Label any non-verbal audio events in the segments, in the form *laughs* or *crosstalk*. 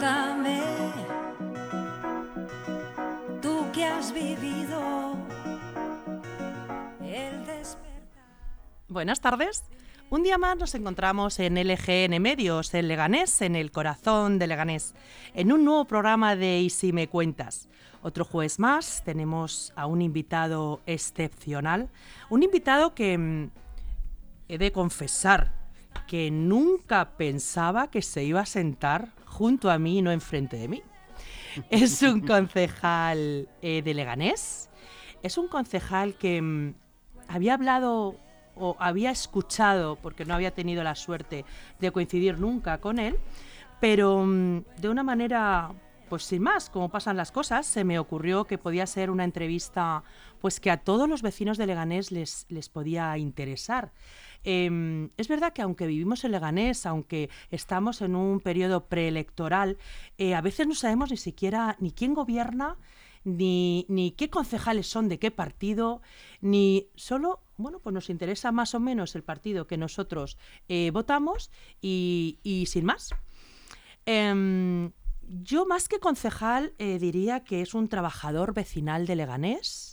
Cuéntame, tú que has vivido el despertar. Buenas tardes. Un día más nos encontramos en LGN Medios, en Leganés, en el corazón de Leganés, en un nuevo programa de Y si me cuentas. Otro jueves más tenemos a un invitado excepcional, un invitado que mm, he de confesar que nunca pensaba que se iba a sentar junto a mí y no enfrente de mí. Es un *laughs* concejal eh, de Leganés, es un concejal que mm, había hablado o había escuchado, porque no había tenido la suerte de coincidir nunca con él, pero mm, de una manera, pues sin más, como pasan las cosas, se me ocurrió que podía ser una entrevista pues que a todos los vecinos de Leganés les, les podía interesar. Em, es verdad que aunque vivimos en Leganés, aunque estamos en un periodo preelectoral, eh, a veces no sabemos ni siquiera ni quién gobierna, ni, ni qué concejales son de qué partido, ni solo, bueno, pues nos interesa más o menos el partido que nosotros eh, votamos y, y sin más. Em, yo más que concejal eh, diría que es un trabajador vecinal de Leganés.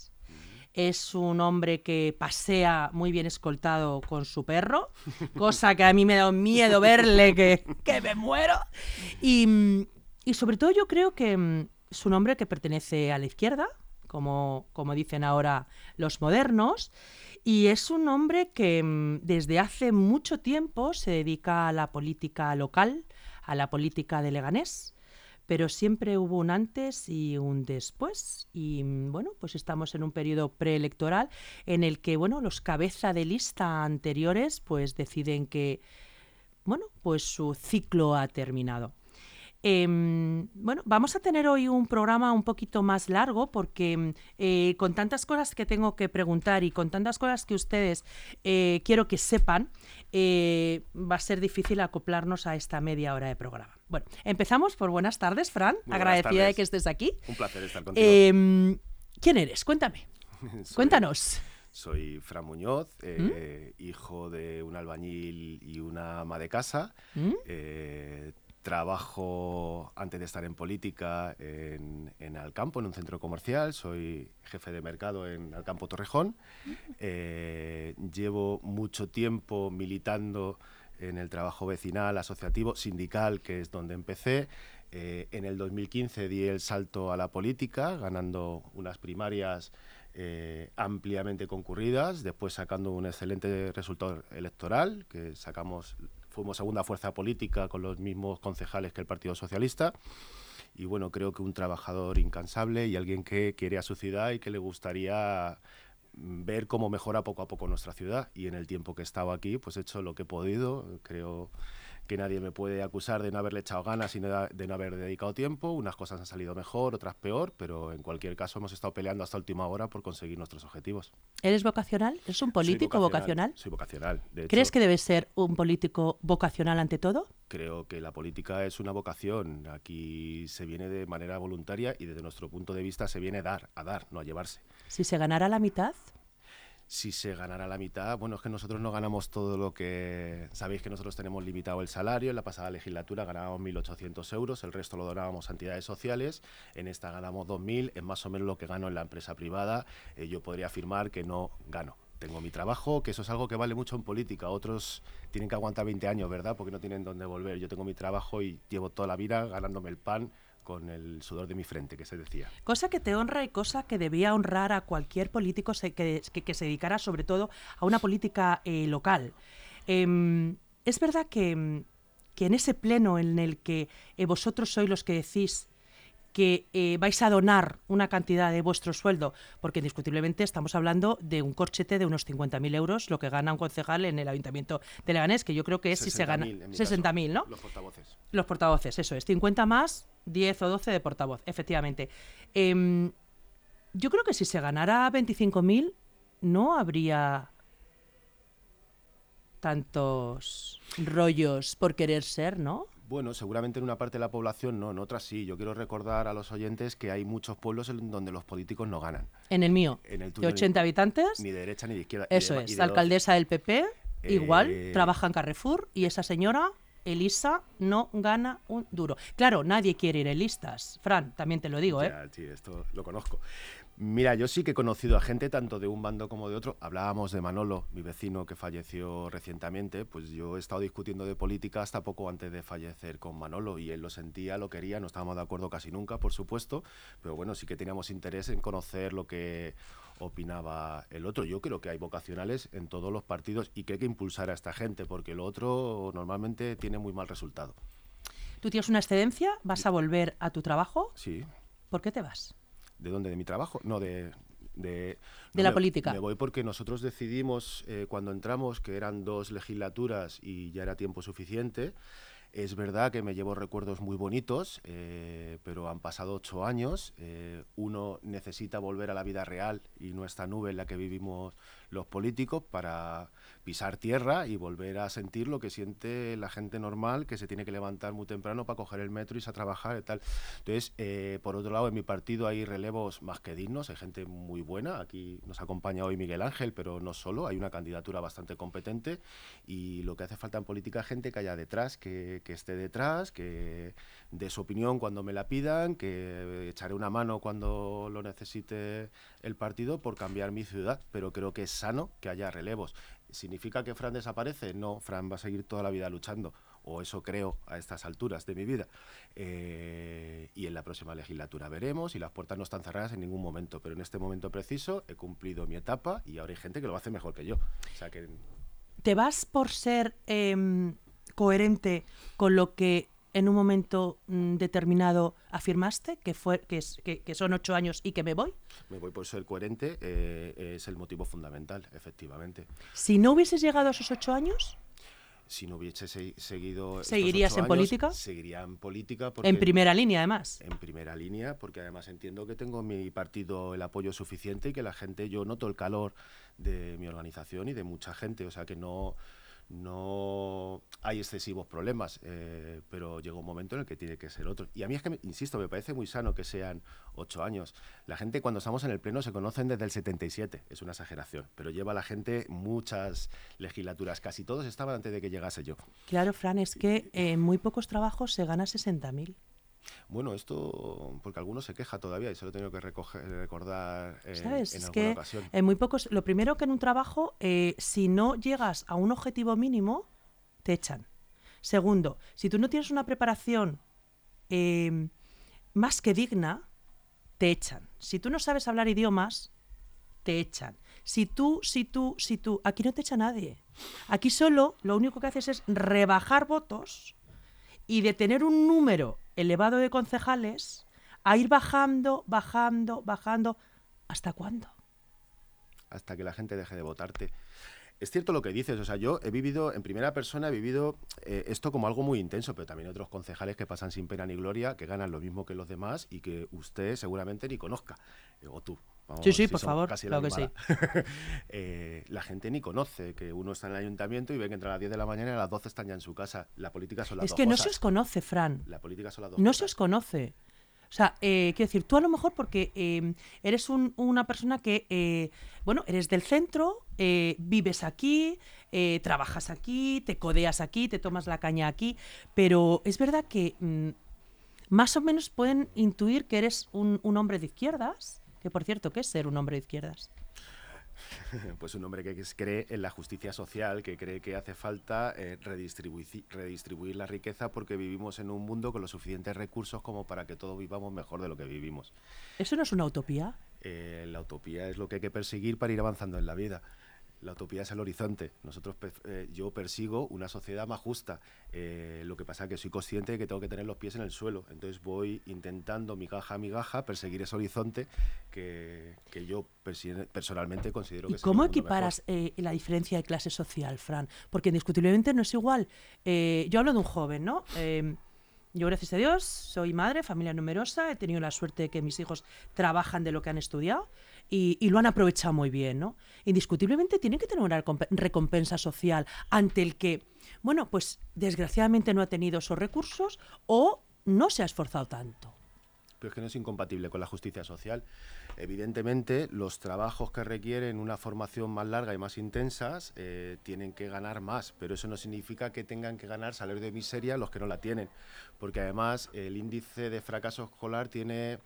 Es un hombre que pasea muy bien escoltado con su perro, cosa que a mí me da miedo verle que, que me muero. Y, y sobre todo yo creo que mm, es un hombre que pertenece a la izquierda, como, como dicen ahora los modernos, y es un hombre que mm, desde hace mucho tiempo se dedica a la política local, a la política de Leganés, pero siempre hubo un antes y un después. Y mm, bueno, pues estamos en un periodo preelectoral en el que, bueno, los cabeza de lista anteriores pues deciden que, bueno, pues su ciclo ha terminado. Em, bueno, vamos a tener hoy un programa un poquito más largo porque eh, con tantas cosas que tengo que preguntar y con tantas cosas que ustedes eh, quiero que sepan, eh, va a ser difícil acoplarnos a esta media hora de programa. Bueno, empezamos por buenas tardes, Fran. Muy Agradecida de que estés aquí. Un placer estar contigo. Em, ¿Quién eres? Cuéntame. *laughs* Soy- Cuéntanos. Soy Fran Muñoz, eh, hijo de un albañil y una ama de casa. ¿Mm? Trabajo, antes de estar en política, en, en Alcampo, en un centro comercial. Soy jefe de mercado en Alcampo Torrejón. Eh, llevo mucho tiempo militando en el trabajo vecinal, asociativo, sindical, que es donde empecé. Eh, en el 2015 di el salto a la política, ganando unas primarias eh, ampliamente concurridas, después sacando un excelente resultado electoral, que sacamos, fuimos segunda fuerza política con los mismos concejales que el Partido Socialista. Y bueno, creo que un trabajador incansable y alguien que quiere a su ciudad y que le gustaría mm, ver cómo mejora poco a poco nuestra ciudad. Y en el tiempo que he estado aquí, pues he hecho lo que he podido. Creo que nadie me puede acusar de no haberle echado ganas y de no haber dedicado tiempo. Unas cosas han salido mejor, otras peor, pero en cualquier caso hemos estado peleando hasta última hora por conseguir nuestros objetivos. ¿Eres vocacional? ¿Eres un Soy político vocacional? Soy vocacional. De ¿Crees que debes ser un político vocacional ante todo? Creo que la política es una vocación. Aquí se viene de manera voluntaria y desde nuestro punto de vista se viene a dar, a dar, no a llevarse. Si se ganara la mitad, Si se ganara la mitad, bueno, es que nosotros no ganamos todo lo que... Sabéis que nosotros tenemos limitado el salario, en la pasada legislatura ganábamos 1.800 euros, el resto lo donábamos a entidades sociales, en esta ganamos 2.000, es más o menos lo que gano en la empresa privada, Eh, yo podría afirmar que no gano. Tengo mi trabajo, que eso es algo que vale mucho en política, otros tienen que aguantar 20 años, ¿verdad? Porque no tienen dónde volver. Yo tengo mi trabajo y llevo toda la vida ganándome el pan con el sudor de mi frente, que se decía. cosa que te honra y cosa que debía honrar a cualquier político que, se dedicara sobre todo a una política eh, local. Em, es verdad que, que en ese pleno en el que eh, vosotros sois los que decís que eh, vais a donar una cantidad de vuestro sueldo, porque indiscutiblemente estamos hablando de un corchete de unos 50.000 euros, lo que gana un concejal en el Ayuntamiento de Leganés, que yo creo que es si se gana 60.000 en mi caso, 60.000, ¿no? Los portavoces. Los portavoces, eso es. 50 más, 10 o 12 de portavoz, efectivamente. Em, yo creo que si se ganara 25.000, no habría tantos rollos por querer ser, ¿no? Bueno, seguramente en una parte de la población no, en otras sí. Yo quiero recordar a los oyentes que hay muchos pueblos en donde los políticos no ganan. En el mío, En el de tuyo ni- 80 habitantes, Ni de derecha ni de izquierda. de eso es, de doce. alcaldesa del PP, igual, Eh, trabaja en Carrefour y esa señora Elisa no gana un duro. Claro, nadie quiere ir en listas. Fran, también te lo digo, ¿eh? Sí, esto lo conozco. Mira, yo sí que he conocido a gente tanto de un bando como de otro. Hablábamos de Manolo, mi vecino que falleció recientemente. Pues yo he estado discutiendo de política hasta poco antes de fallecer con Manolo y él lo sentía, lo quería. No estábamos de acuerdo casi nunca, por supuesto, pero bueno, sí que teníamos interés en conocer lo que opinaba el otro. Yo creo que hay vocacionales en todos los partidos y que hay que impulsar a esta gente porque lo otro normalmente tiene muy mal resultado. Tú tienes una excedencia, vas a volver a tu trabajo. Sí. ¿Por qué te vas? ¿De dónde? ¿De mi trabajo? No, de... De, De no, la me- política. Me voy porque nosotros decidimos eh, cuando entramos que eran dos legislaturas y ya era tiempo suficiente. Es verdad que me llevo recuerdos muy bonitos, eh, pero han pasado ocho años. eh, uno necesita volver a la vida real y no esta nube en la que vivimos los políticos para pisar tierra y volver a sentir lo que siente la gente normal que se tiene que levantar muy temprano para coger el metro y irse a trabajar y tal. Entonces, eh, por otro lado, en mi partido hay relevos más que dignos, hay gente muy buena. Aquí nos acompaña hoy Miguel Ángel, pero no solo, hay una candidatura bastante competente y lo que hace falta en política es gente que haya detrás, que, que esté detrás, que dé su opinión cuando me la pidan, que echaré una mano cuando lo necesite el partido por cambiar mi ciudad, pero creo que sano que haya relevos. ¿Significa que Fran desaparece? No, Fran va a seguir toda la vida luchando, o eso creo a estas alturas de mi vida. Eh, y en la próxima legislatura veremos, y las puertas no están cerradas en ningún momento, pero en este momento preciso he cumplido mi etapa y ahora hay gente que lo hace mejor que yo. ¿Te vas por ser em, coherente con lo que en un momento mm, determinado afirmaste, que, fue, que, es- que- que son ocho años y que me voy? me voy por ser coherente, eh, es el motivo fundamental, efectivamente. Si no hubieses llegado a esos ocho años, Si no hubiese se- seguido... ¿Seguirías en años, política? Seguiría en política porque... en primera línea además. en primera línea, porque además entiendo que tengo en mi partido el apoyo suficiente y que la gente, yo noto el calor de mi organización y de mucha gente, o sea que no, no hay excesivos problemas, eh, pero llega un momento en el que tiene que ser otro. Y a mí es que, insisto, me parece muy sano que sean ocho años. La gente cuando estamos en el Pleno se conocen desde el 77, es una exageración, pero lleva la gente muchas legislaturas, casi todos estaban antes de que llegase yo. Claro, Fran, es que en muy pocos trabajos se gana 60.000. Bueno, esto, porque algunos se queja todavía y se lo he tenido que recoger- recordar eh, ¿Sabes? en Es alguna que ocasión. en muy pocos. Lo primero que en un trabajo, eh, si no llegas a un objetivo mínimo, te echan. Segundo, si tú no tienes una preparación eh, más que digna, te echan. Si tú no sabes hablar idiomas, te echan. Si tú, si tú, si tú, aquí no te echa nadie. Aquí solo lo único que haces es rebajar votos y de tener un número elevado de concejales a ir bajando, bajando, bajando. ¿Hasta cuándo? hasta que la gente deje de votarte. Es cierto lo que dices, o sea, yo he vivido, en primera persona, he vivido eh, esto como algo muy intenso, pero también otros concejales que pasan sin pena ni gloria, que ganan lo mismo que los demás y que usted seguramente ni conozca, eh, o tú. Vamos, Sí, sí, si por favor, claro que edad. *laughs* Eh, la gente ni conoce que uno está en el ayuntamiento y ve que entra a las 10 de la mañana y a las 12 están ya en su casa. La política son las Es dos que no cosas. se os conoce, Fran. La política son las dos No cosas. se os conoce. O sea, eh, quiero decir, tú a lo mejor porque eh, eres un- una persona que, eh, bueno, eres del centro, vives aquí, trabajas aquí, te codeas aquí, te tomas la caña aquí, pero es verdad que mm, más o menos pueden intuir que eres un, un hombre de izquierdas, que por cierto, ¿qué es ser un hombre de izquierdas? *laughs* Pues un hombre que cree en la justicia social, que cree que hace falta eh, redistribuir, redistribuir la riqueza porque vivimos en un mundo con los suficientes recursos como para que todos vivamos mejor de lo que vivimos. ¿Eso no es una utopía? Eh, la utopía es lo que hay que perseguir para ir avanzando en la vida. La utopía es el horizonte. Nosotros, eh, yo persigo una sociedad más justa. Eh, lo que pasa es que soy consciente de que tengo que tener los pies en el suelo. Entonces voy intentando migaja a migaja perseguir ese horizonte que, que yo personalmente considero que ¿Y es el cómo equiparas eh, la diferencia de clase social, Fran? Porque indiscutiblemente no es igual. Eh, yo hablo de un joven, ¿no? Eh, yo, gracias a Dios, soy madre, familia numerosa, he tenido la suerte de que mis hijos trabajan de lo que han estudiado y, lo han aprovechado muy bien, ¿no? Indiscutiblemente tienen que tener una recompe- recompensa social ante el que, bueno, pues desgraciadamente no ha tenido esos recursos o no se ha esforzado tanto. pero es que no es incompatible con la justicia social. Evidentemente, los trabajos que requieren una formación más larga y más intensas eh, tienen que ganar más, pero eso no significa que tengan que ganar salario de miseria los que no la tienen, porque además el índice de fracaso escolar tiene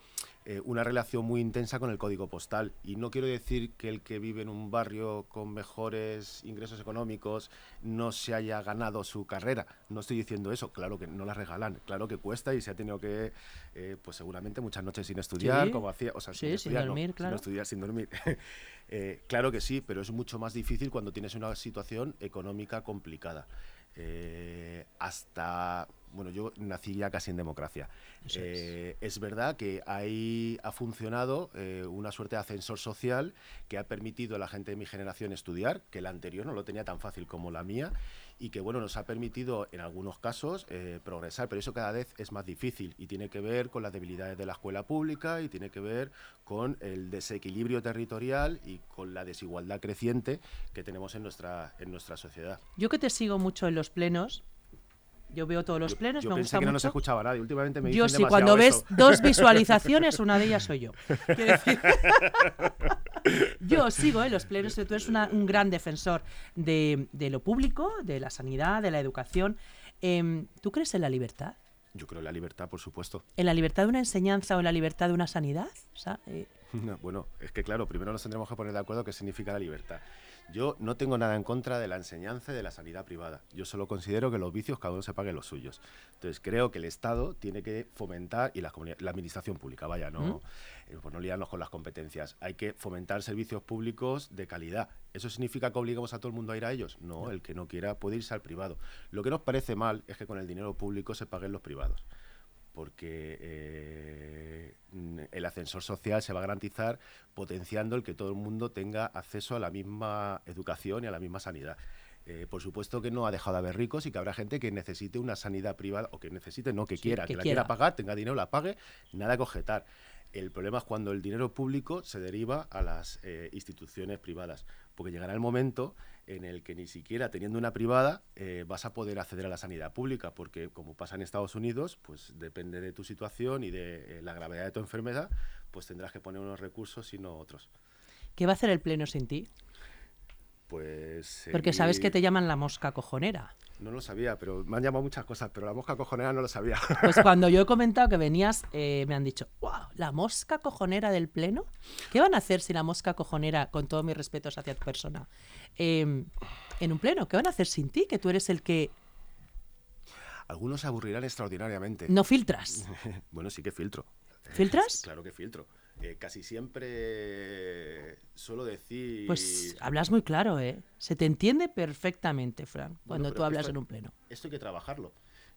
eh, una relación muy intensa con el código postal. Y no quiero decir que el que vive en un barrio con mejores ingresos económicos no se haya ganado su carrera. No estoy diciendo eso. Claro que no la regalan. Claro que cuesta y se ha tenido que, eh, pues seguramente muchas noches sin estudiar, Sí. como hacía. O sea, Sí, sin, sin estudiar, no, dormir, claro. Sin estudiar, sin dormir. *laughs* Eh, claro que sí, pero es mucho más difícil cuando tienes una situación económica complicada. Eh, hasta, bueno, yo nací ya casi en democracia. Es. Eh, es. verdad que ahí ha funcionado eh, una suerte de ascensor social que ha permitido a la gente de mi generación estudiar, que la anterior no lo tenía tan fácil como la mía, y que bueno, nos ha permitido en algunos casos eh, progresar, pero eso cada vez es más difícil y tiene que ver con las debilidades de la escuela pública y tiene que ver con el desequilibrio territorial y con la desigualdad creciente que tenemos en nuestra, en nuestra sociedad. Yo que te sigo mucho en los plenos, yo veo todos los Yo- plenos, yo me pensé gusta que no nos mucho. escuchaba nadie, últimamente me Yo sí, cuando ves dos *laughs* visualizaciones, una de ellas soy yo. Quiero decir- *laughs* yo sigo en los plenos, tú eres una- un gran defensor de, de lo público, de la sanidad, de la educación. Em, ¿Tú crees en la libertad? Yo creo en la libertad, por supuesto. ¿En la libertad de una enseñanza o en la libertad de una sanidad? O sea, eh, *laughs* No, bueno, es que claro, primero nos tendremos que poner de acuerdo qué significa la libertad. Yo no tengo nada en contra de la enseñanza y de la sanidad privada. Yo solo considero que los vicios cada uno se pague los suyos. Entonces creo que el Estado tiene que fomentar, y comunidad- la administración pública, vaya, no, eh, pues no liarnos con las competencias. Hay que fomentar servicios públicos de calidad. ¿Eso significa que obligamos a todo el mundo a ir a ellos? No, el que no quiera puede irse al privado. Lo que nos parece mal es que con el dinero público se paguen los privados porque eh, el ascensor social se va a garantizar potenciando el que todo el mundo tenga acceso a la misma educación y a la misma sanidad. Eh, por supuesto que no ha dejado de haber ricos y que habrá gente que necesite una sanidad privada o que necesite, no que Sí, quiera, que que, la quiera. quiera pagar, tenga dinero, la pague, nada que objetar. El problema es cuando el dinero público se deriva a las eh, instituciones privadas, porque llegará el momento en el que ni siquiera teniendo una privada eh, vas a poder acceder a la sanidad pública, porque como pasa en Estados Unidos, pues depende de tu situación y de eh, la gravedad de tu enfermedad, pues tendrás que poner unos recursos y no otros. ¿qué va a hacer el pleno sin ti? Pues Porque sabes que seguir- te llaman la mosca cojonera. No lo sabía, pero me han llamado muchas cosas, pero la mosca cojonera no lo sabía. Pues *laughs* cuando yo he comentado que venías, eh, me han dicho, wow, la mosca cojonera del pleno. ¿Qué van a hacer si la mosca cojonera, con todos mis respetos hacia tu persona, eh, en un pleno? ¿Qué van a hacer sin ti? Que tú eres el que Algunos se aburrirán extraordinariamente. no filtras. *laughs* bueno, sí que filtro. ¿Filtras? Claro que filtro. Eh, casi siempre suelo decir... Pues hablas muy claro, ¿eh? Se te entiende perfectamente, Fran, cuando tú hablas esto- en un pleno. Esto hay que trabajarlo.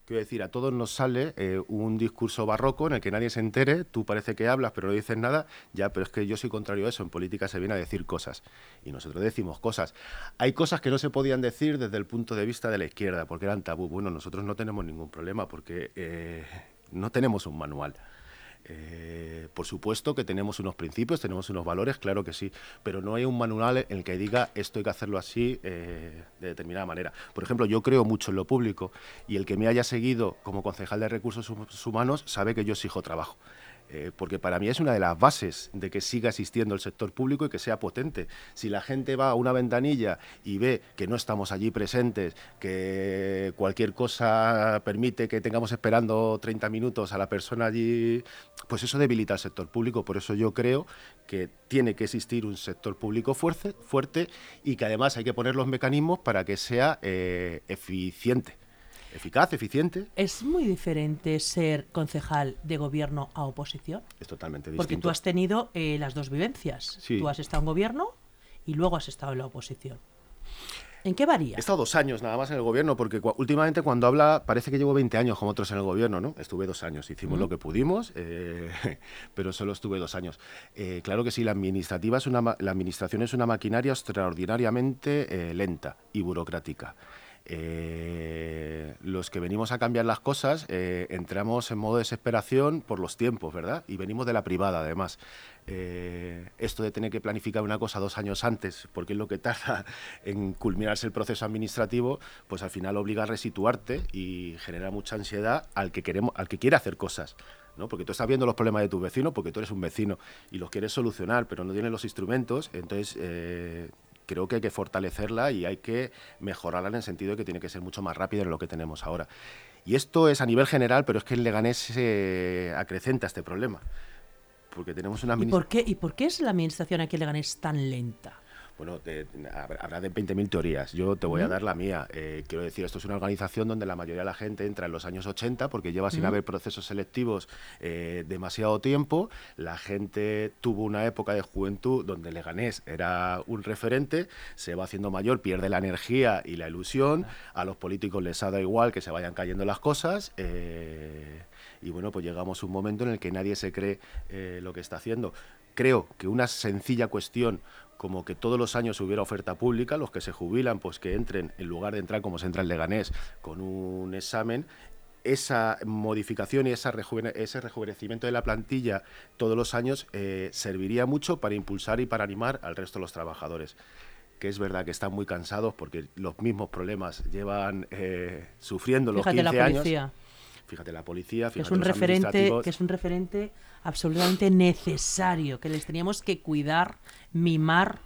Quiero decir, a todos nos sale eh, un discurso barroco en el que nadie se entere, tú parece que hablas pero no dices nada, ya, pero es que yo soy contrario a eso, en política se viene a decir cosas y nosotros decimos cosas. Hay cosas que no se podían decir desde el punto de vista de la izquierda porque eran tabú. Bueno, nosotros no tenemos ningún problema porque eh, no tenemos un manual. Eh, por supuesto que tenemos unos principios, tenemos unos valores, claro que sí, pero no hay un manual en el que diga esto hay que hacerlo así eh, de determinada manera. Por ejemplo, yo creo mucho en lo público y el que me haya seguido como concejal de recursos Hum- humanos sabe que yo exijo trabajo. Eh, porque para mí es una de las bases de que siga existiendo el sector público y que sea potente. Si la gente va a una ventanilla y ve que no estamos allí presentes, que cualquier cosa permite que tengamos esperando 30 minutos a la persona allí, pues eso debilita al sector público. Por eso yo creo que tiene que existir un sector público fuerte, fuerte y que además hay que poner los mecanismos para que sea eh, eficiente. Eficaz, eficiente, Es muy diferente ser concejal de gobierno a oposición, es totalmente distinto. porque tú has tenido eh, las dos vivencias. Sí. Tú has estado en gobierno y luego has estado en la oposición. ¿En qué varía? He estado dos años nada más en el gobierno, porque últimamente cuando habla parece que llevo 20 años como otros en el gobierno, ¿no? Estuve dos años, hicimos lo que pudimos, eh, *laughs* pero solo estuve dos años. Eh, claro que sí, la, administrativa es una, la administración es una maquinaria extraordinariamente eh, lenta y burocrática. Eh, los que venimos a cambiar las cosas eh, entramos en modo desesperación por los tiempos, ¿verdad? Y venimos de la privada, además. Eh, esto de tener que planificar una cosa dos años antes, porque es lo que tarda *laughs* en culminarse el proceso administrativo, pues al final obliga a resituarte y genera mucha ansiedad al que queremos, al que quiere hacer cosas. ¿no? Porque tú estás viendo los problemas de tu vecino porque tú eres un vecino y los quieres solucionar, pero no tienes los instrumentos, entonces eh, creo que hay que fortalecerla y hay que mejorarla en el sentido de que tiene que ser mucho más rápida de lo que tenemos ahora. Y esto es a nivel general, pero es que en Leganés se acrecenta este problema. Porque tenemos una ¿Y por, qué, ¿Y por qué es la administración aquí en Leganés tan lenta? Bueno, habrá de 20.000 teorías. Yo te voy a dar la mía. Eh, quiero decir, esto es una organización donde la mayoría de la gente entra en los años 80 porque lleva sin haber procesos selectivos eh, demasiado tiempo. La gente tuvo una época de juventud donde Leganés era un referente, se va haciendo mayor, pierde la energía y la ilusión. A los políticos les ha dado igual que se vayan cayendo las cosas. Eh, y bueno, pues llegamos a un momento en el que nadie se cree lo que está haciendo. Creo que una sencilla cuestión como que todos los años hubiera oferta pública, los que se jubilan, pues que entren, en lugar de entrar como se entra en Leganés, con un examen, esa modificación y ese rejuvenecimiento de la plantilla todos los años eh, serviría mucho para impulsar y para animar al resto de los trabajadores que es verdad que están muy cansados porque los mismos problemas llevan eh, sufriendo los Fíjate 15 la años. Fíjate la policía, fíjate es un referente, que es un referente absolutamente necesario, que les teníamos que cuidar, mimar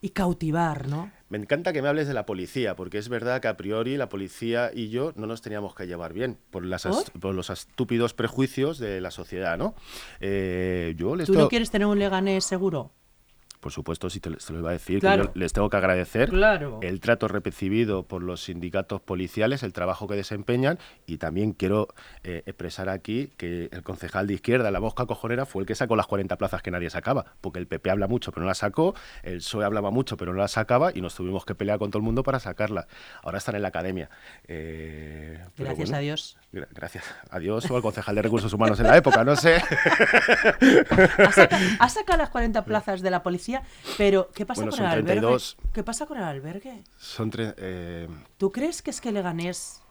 y cautivar, ¿no? Me encanta que me hables de la policía, porque es verdad que a priori la policía y yo no nos teníamos que llevar bien por, las por los estúpidos prejuicios de la sociedad, ¿no? Eh, yo les ¿Tú no quieres tener un Leganés seguro? Por supuesto, sí te, lo iba a decir, que yo les tengo que agradecer el trato recibido por los sindicatos policiales, el trabajo que desempeñan y también quiero eh, expresar aquí que el concejal de izquierda, la Bosca Cojonera, fue el que sacó las 40 plazas que nadie sacaba, porque el PP habla mucho pero no las sacó, el PSOE hablaba mucho pero no las sacaba y nos tuvimos que pelear con todo el mundo para sacarlas. Ahora están en la academia. Eh, Gracias a Dios. Gracias a Dios o al concejal de recursos humanos en la época, no sé. *laughs* ¿Ha sacado las 40 plazas de la policía? Pero ¿qué pasa con el albergue? ¿Qué pasa con el albergue? Son eh, ¿Tú crees que es que Leganés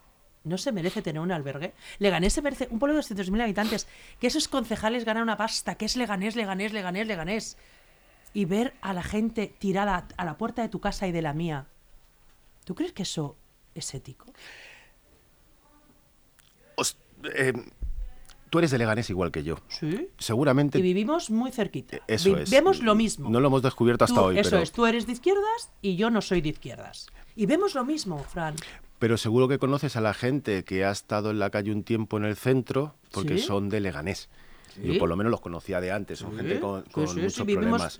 no se merece tener un albergue? Leganés se merece un pueblo de 200.000 habitantes, que esos concejales ganan una pasta, que es Leganés, Leganés, Leganés, Leganés. Y ver a la gente tirada a la puerta de tu casa y de la mía. ¿Tú crees que eso es ético? Eh, Tú eres de Leganés igual que yo. Sí. Seguramente. Y vivimos muy cerquita. Eso es. Vemos lo mismo. No lo hemos descubierto hasta hoy. Eso es. Tú eres de izquierdas y yo no soy de izquierdas. Y vemos lo mismo, Fran. Pero seguro que conoces a la gente que ha estado en la calle un tiempo en el centro porque son de Leganés. Yo por lo menos los conocía de antes. Son gente con, muchos problemas.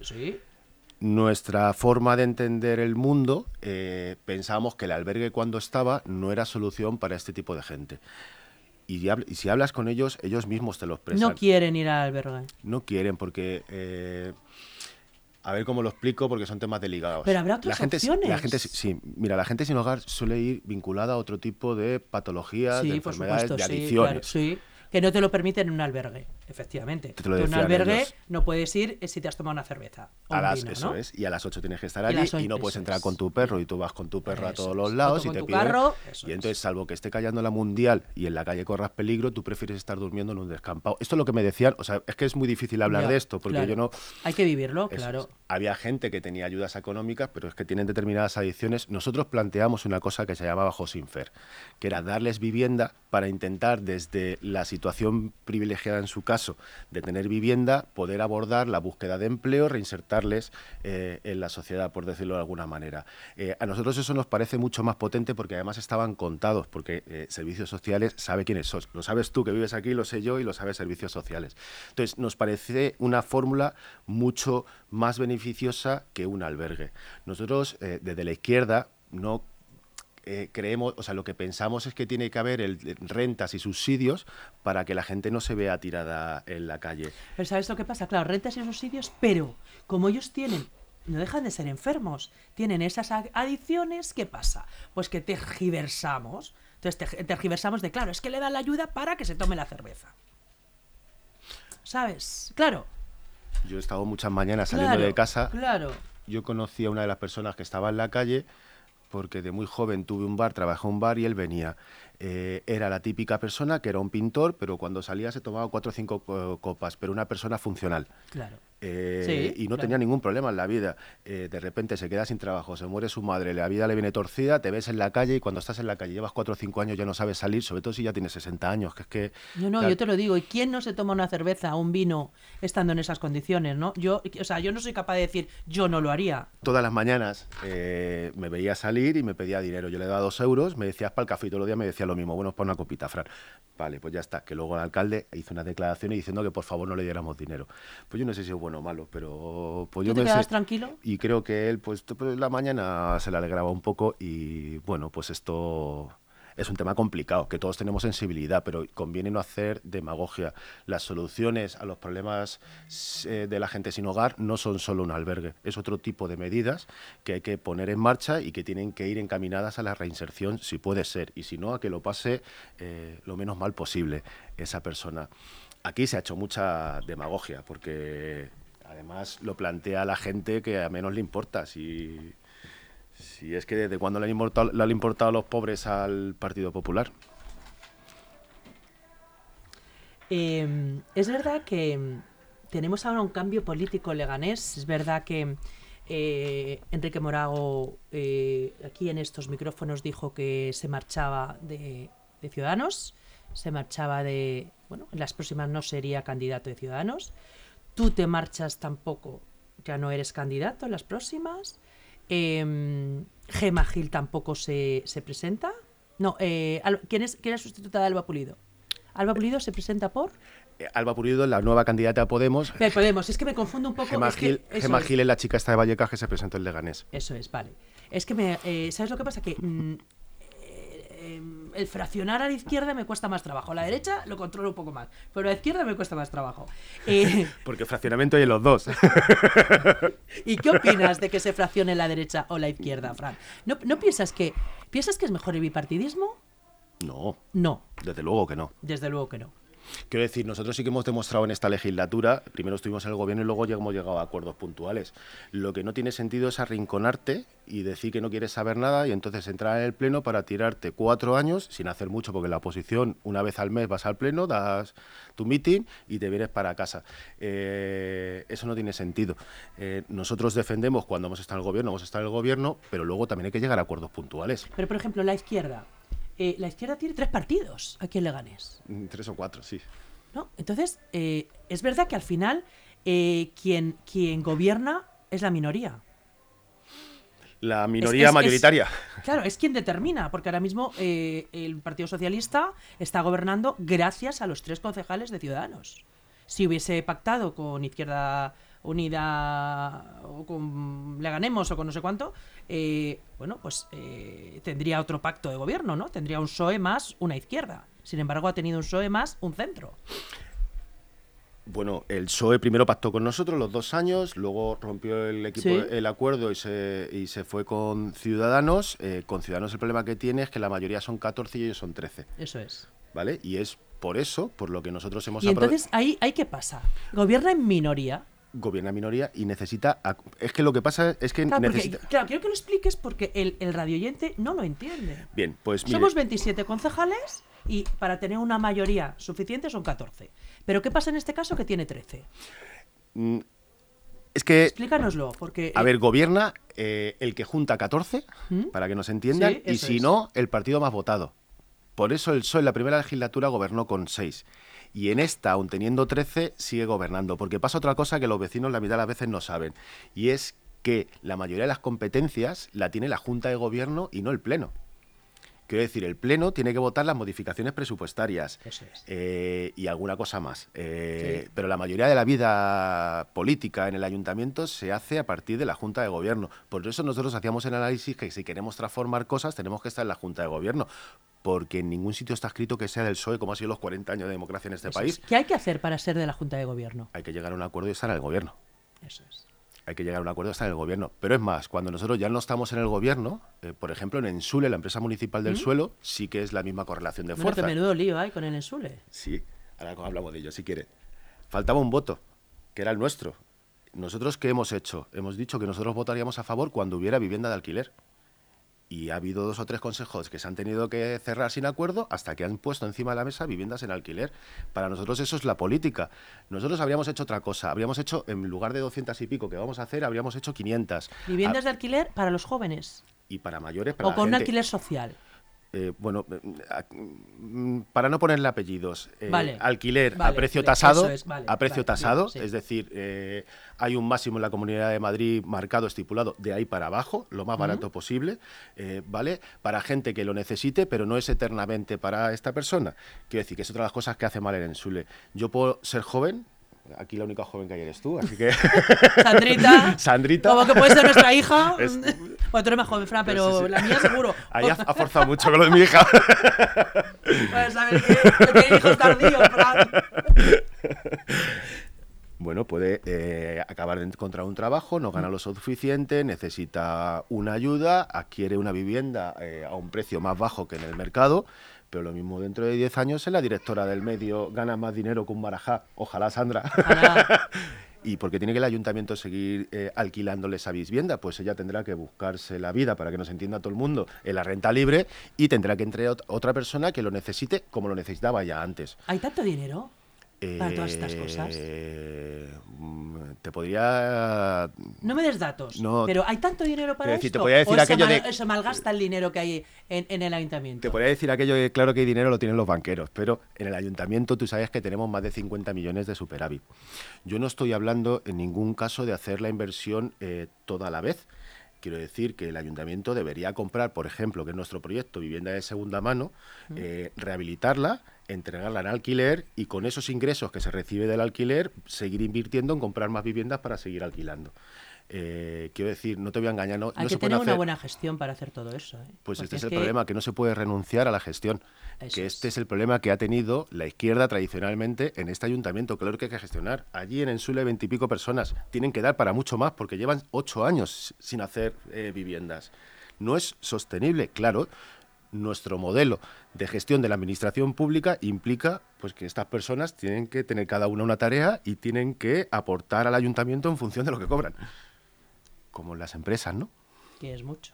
Nuestra forma de entender el mundo, eh, pensábamos que el albergue cuando estaba no era solución para este tipo de gente. Y, si hablas con ellos, ellos mismos te lo expresan. No quieren ir al albergue. No quieren porque... Eh, a ver cómo lo explico porque son temas delicados. Pero habrá otras la gente, opciones. La gente, sí, mira, la gente sin hogar suele ir vinculada a otro tipo de patologías, de enfermedades, de adicciones. sí, que no te lo permiten en un albergue, efectivamente. en un albergue no puedes ir si te has tomado una cerveza. a las, eso es, y a las 8 tienes que estar allí y, no puedes entrar con tu perro y tú vas con tu perro a todos los lados y te piden. y entonces, salvo que esté callando la mundial y en la calle corras peligro, tú prefieres estar durmiendo en un descampado. Esto es lo que me decían, o sea, es que es muy difícil hablar de esto porque yo no. Hay que vivirlo, claro. Había gente que tenía ayudas económicas, pero es que tienen determinadas adicciones. Nosotros planteamos una cosa que se llamaba Josinfer, que era darles vivienda para intentar desde la situación privilegiada en su de tener vivienda, poder abordar la búsqueda de empleo, reinsertarles eh, en la sociedad, por decirlo de alguna manera. Eh, a nosotros eso nos parece mucho más potente porque además estaban contados, porque eh, servicios sociales sabe quiénes sos. Lo sabes tú que vives aquí, lo sé yo y lo sabe servicios sociales. Entonces, nos parece una fórmula mucho más beneficiosa que un albergue. Nosotros, desde la izquierda, no eh, creemos, o sea, lo que pensamos es que tiene que haber el, rentas y subsidios para que la gente no se vea tirada en la calle. Pero ¿sabes lo que pasa? Claro, rentas y subsidios, pero como ellos tienen no dejan de ser enfermos, tienen esas adicciones, ¿qué pasa? Pues que tergiversamos. Entonces tergiversamos de, claro, es que le dan la ayuda para que se tome la cerveza. ¿Sabes? Claro. Yo he estado muchas mañanas saliendo de casa. Claro. Yo conocí a una de las personas que estaba en la calle porque de muy joven tuve un bar, trabajé en un bar y él venía. Eh, era la típica persona que era un pintor, pero cuando salía se tomaba cuatro o cinco copas, pero una persona funcional. Claro. Eh, Sí, y no claro. tenía ningún problema en la vida. Eh, de repente se queda sin trabajo, se muere su madre, la vida le viene torcida, te ves en la calle y cuando estás en la calle llevas 4 o 5 años ya no sabes salir, sobre todo si ya tienes 60 años, que es que... No, no, yo te lo digo. ¿Y quién no se toma una cerveza o un vino estando en esas condiciones, no? Yo, o sea, yo no soy capaz de decir, yo no lo haría. Todas las mañanas eh, me veía salir y me pedía dinero. Yo le daba dos euros, me decías para el café y todos los días me decía lo mismo. Bueno, para una copita, Fran. Vale, pues ya está. Que luego el alcalde hizo unas declaraciones diciendo que por favor no le diéramos dinero. Pues yo no sé si es bueno o malo, pero pues ¿Tú yo te me quedabas sé- tranquilo? Y creo que él, pues, pues, la mañana se le alegraba un poco y bueno, pues esto es un tema complicado, que todos tenemos sensibilidad, pero conviene no hacer demagogia. Las soluciones a los problemas eh, de la gente sin hogar no son solo un albergue, es otro tipo de medidas que hay que poner en marcha y que tienen que ir encaminadas a la reinserción si puede ser, y si no, a que lo pase eh, lo menos mal posible esa persona. Aquí se ha hecho mucha demagogia, porque además lo plantea la gente que a menos le importa. Si, si es que desde cuándo le han, importado, han importado los pobres al Partido Popular. Eh, es verdad que mm, tenemos ahora un cambio político leganés. Es verdad que eh, Enrique Morago eh, aquí en estos micrófonos dijo que se marchaba de Ciudadanos, se marchaba de... Bueno, en las próximas no sería candidato de Ciudadanos. Tú te marchas tampoco, ya no eres candidato en las próximas. Eh, Gema Gil tampoco se, se presenta. No, eh, ¿quién, es, ¿quién es sustituta de Alba Pulido? Alba Pulido se presenta por... Eh, Alba Pulido, la nueva candidata a Podemos. Ve, Podemos, es que me confundo un poco. Gema es que Gil, eso Gema es, Gil es la chica esta de Vallecas que se presentó en Leganés. Eso es, vale. Es que me. eh, ¿Sabes lo que pasa? Que. mm, eh, em, el fraccionar a la izquierda me cuesta más trabajo. A la derecha lo controlo un poco más. Pero a la izquierda me cuesta más trabajo. *laughs* Eh, Porque fraccionamiento hay en los dos. ¿Y qué opinas de que se fraccione la derecha o la izquierda, Fran? ¿No, no piensas que. ¿Piensas que es mejor el bipartidismo? no, No, desde luego que no. desde luego que no. Quiero decir, nosotros sí que hemos demostrado en esta legislatura, primero estuvimos en el gobierno y luego hemos llegado a acuerdos puntuales. Lo que no tiene sentido es arrinconarte y decir que no quieres saber nada y entonces entrar en el pleno para tirarte cuatro años sin hacer mucho, porque la oposición una vez al mes vas al pleno, das tu meeting y te vienes para casa. Eh, eso no tiene sentido. Eh, nosotros defendemos cuando hemos estado en el gobierno, hemos estado en el gobierno, pero luego también hay que llegar a acuerdos puntuales. Pero, por ejemplo, la izquierda. Eh, la izquierda tiene tres partidos aquí en Leganés. Mm, Tres o cuatro, sí. ¿no? Entonces, eh, es verdad que al final eh, quien, quien gobierna es la minoría. La minoría es- mayoritaria. Claro, es quien determina, porque ahora mismo el Partido Socialista está gobernando gracias a los tres concejales de Ciudadanos. Si hubiese pactado con Izquierda Unida o con Leganemos o con no sé cuánto, eh, bueno, pues eh, tendría otro pacto de gobierno, ¿no? Tendría un PSOE más una izquierda. Sin embargo, ha tenido un PSOE más un centro. Bueno, el PSOE primero pactó con nosotros los dos años, luego rompió el equipo Sí. el acuerdo y se, y se fue con Ciudadanos. Eh, con Ciudadanos el problema que tiene es que la mayoría son 14 y ellos son 13, Eso es. ¿vale? Y es por eso, por lo que nosotros hemos Y entonces, ¿ahí, ahí qué pasa? Gobierna en minoría. Gobierna minoría y necesita... Es que lo que pasa es que Claro, porque- necesita... claro, quiero que lo expliques porque el, el radioyente no lo entiende. Bien, pues mire, Somos 27 concejales y para tener una mayoría suficiente son 14. Pero ¿qué pasa en este caso que tiene 13? mm, es que... Explícanoslo, porque... A eh, ver, gobierna eh, el que junta 14, ¿Mm? para que nos entiendan, Sí, y si es. no, el partido más votado. Por eso el PSOE en la primera legislatura gobernó con 6. Y en esta, aun teniendo 13, sigue gobernando. Porque pasa otra cosa que los vecinos la mitad de las veces no saben. Y es que la mayoría de las competencias la tiene la Junta de Gobierno y no el Pleno. Quiero decir, el Pleno tiene que votar las modificaciones presupuestarias es. eh, y alguna cosa más. Eh, Sí. Pero la mayoría de la vida política en el ayuntamiento se hace a partir de la Junta de Gobierno. Por eso nosotros hacíamos el análisis que si queremos transformar cosas tenemos que estar en la Junta de Gobierno. Porque en ningún sitio está escrito que sea del PSOE como ha sido los 40 años de democracia en este eso país. es. ¿Qué hay que hacer para ser de la Junta de Gobierno? Hay que llegar a un acuerdo y estar en el Gobierno. Eso es. Hay que llegar a un acuerdo y estar en el Gobierno. Pero es más, cuando nosotros ya no estamos en el Gobierno, eh, por ejemplo en Ensule, la empresa municipal del suelo, sí que es la misma correlación de Bueno, fuerzas. menudo lío hay con el Ensule. Sí, ahora hablamos de ello, si quiere. Faltaba un voto, que era el nuestro. Nosotros, ¿qué hemos hecho? Hemos dicho que nosotros votaríamos a favor cuando hubiera vivienda de alquiler. Y ha habido dos o tres consejos que se han tenido que cerrar sin acuerdo hasta que han puesto encima de la mesa viviendas en alquiler. Para nosotros eso es la política. Nosotros habríamos hecho otra cosa. Habríamos hecho, en lugar de 200 y pico que vamos a hacer, habríamos hecho 500. Viviendas Ah, de alquiler para los jóvenes. y para mayores, para O la con un alquiler social. Eh, bueno, eh, mm, para no ponerle apellidos, eh, Vale. alquiler a precio tasado, es, vale, a precio tasado, sí. es decir, eh, hay un máximo en la Comunidad de Madrid marcado, estipulado, de ahí para abajo, lo más barato posible, ¿vale? Para gente que lo necesite, pero no es eternamente para esta persona. Quiero decir que es otra de las cosas que hace mal el Ensule. Yo puedo ser joven, aquí la única joven que hay eres tú, así que... *laughs* Sandrita. Sandrita. Como que puede ser nuestra hija. Es- Bueno, tú eres más joven, Fran, pero Sí, sí. la mía seguro. Ahí ha, forzado mucho con lo de mi hija. *laughs* Puedes saber que, que tiene hijos tardíos, Fran. bueno, puede eh, acabar de encontrar un trabajo, no gana lo suficiente, necesita una ayuda, adquiere una vivienda eh, a un precio más bajo que en el mercado, pero lo mismo dentro de 10 años es la directora del medio, gana más dinero que un marajá, ojalá Sandra. Ojalá. *laughs* ¿Y por qué tiene que el ayuntamiento seguir eh, alquilándole esa vivienda? Pues ella tendrá que buscarse la vida, para que nos entienda todo el mundo, en la renta libre y tendrá que entrar ot- otra persona que lo necesite como lo necesitaba ya antes. ¿Hay tanto dinero? Para todas estas cosas. Eh, Te podría. No me des datos, No, pero ¿hay tanto dinero para decir, te esto? podía decir ¿O se aquello mal- de- se malgasta el dinero que hay en, en el ayuntamiento? Te podría decir aquello de claro que hay dinero lo tienen los banqueros, pero en el ayuntamiento tú sabes que tenemos más de 50 millones de superávit. Yo no estoy hablando en ningún caso de hacer la inversión eh, toda a la vez. Quiero decir que el ayuntamiento debería comprar, por ejemplo, que es nuestro proyecto, vivienda de segunda mano, eh, rehabilitarla, entregarla en alquiler y con esos ingresos que se recibe del alquiler seguir invirtiendo en comprar más viviendas para seguir alquilando. Eh, quiero decir, no te voy a engañar, no, Hay no que se puede tener una buena gestión para hacer todo eso. ¿eh? pues Porque este es, el que- problema, que no se puede renunciar a la gestión. Eso que es. este es el problema que ha tenido la izquierda tradicionalmente en este ayuntamiento. Claro que hay que gestionar. Allí en Ensule veintipico personas. Tienen que dar para mucho más porque llevan ocho años sin hacer eh, viviendas. No es sostenible, claro. Nuestro modelo de gestión de la administración pública implica pues que estas personas tienen que tener cada una una tarea y tienen que aportar al ayuntamiento en función de lo que cobran. Como en las empresas, ¿no? que es mucho.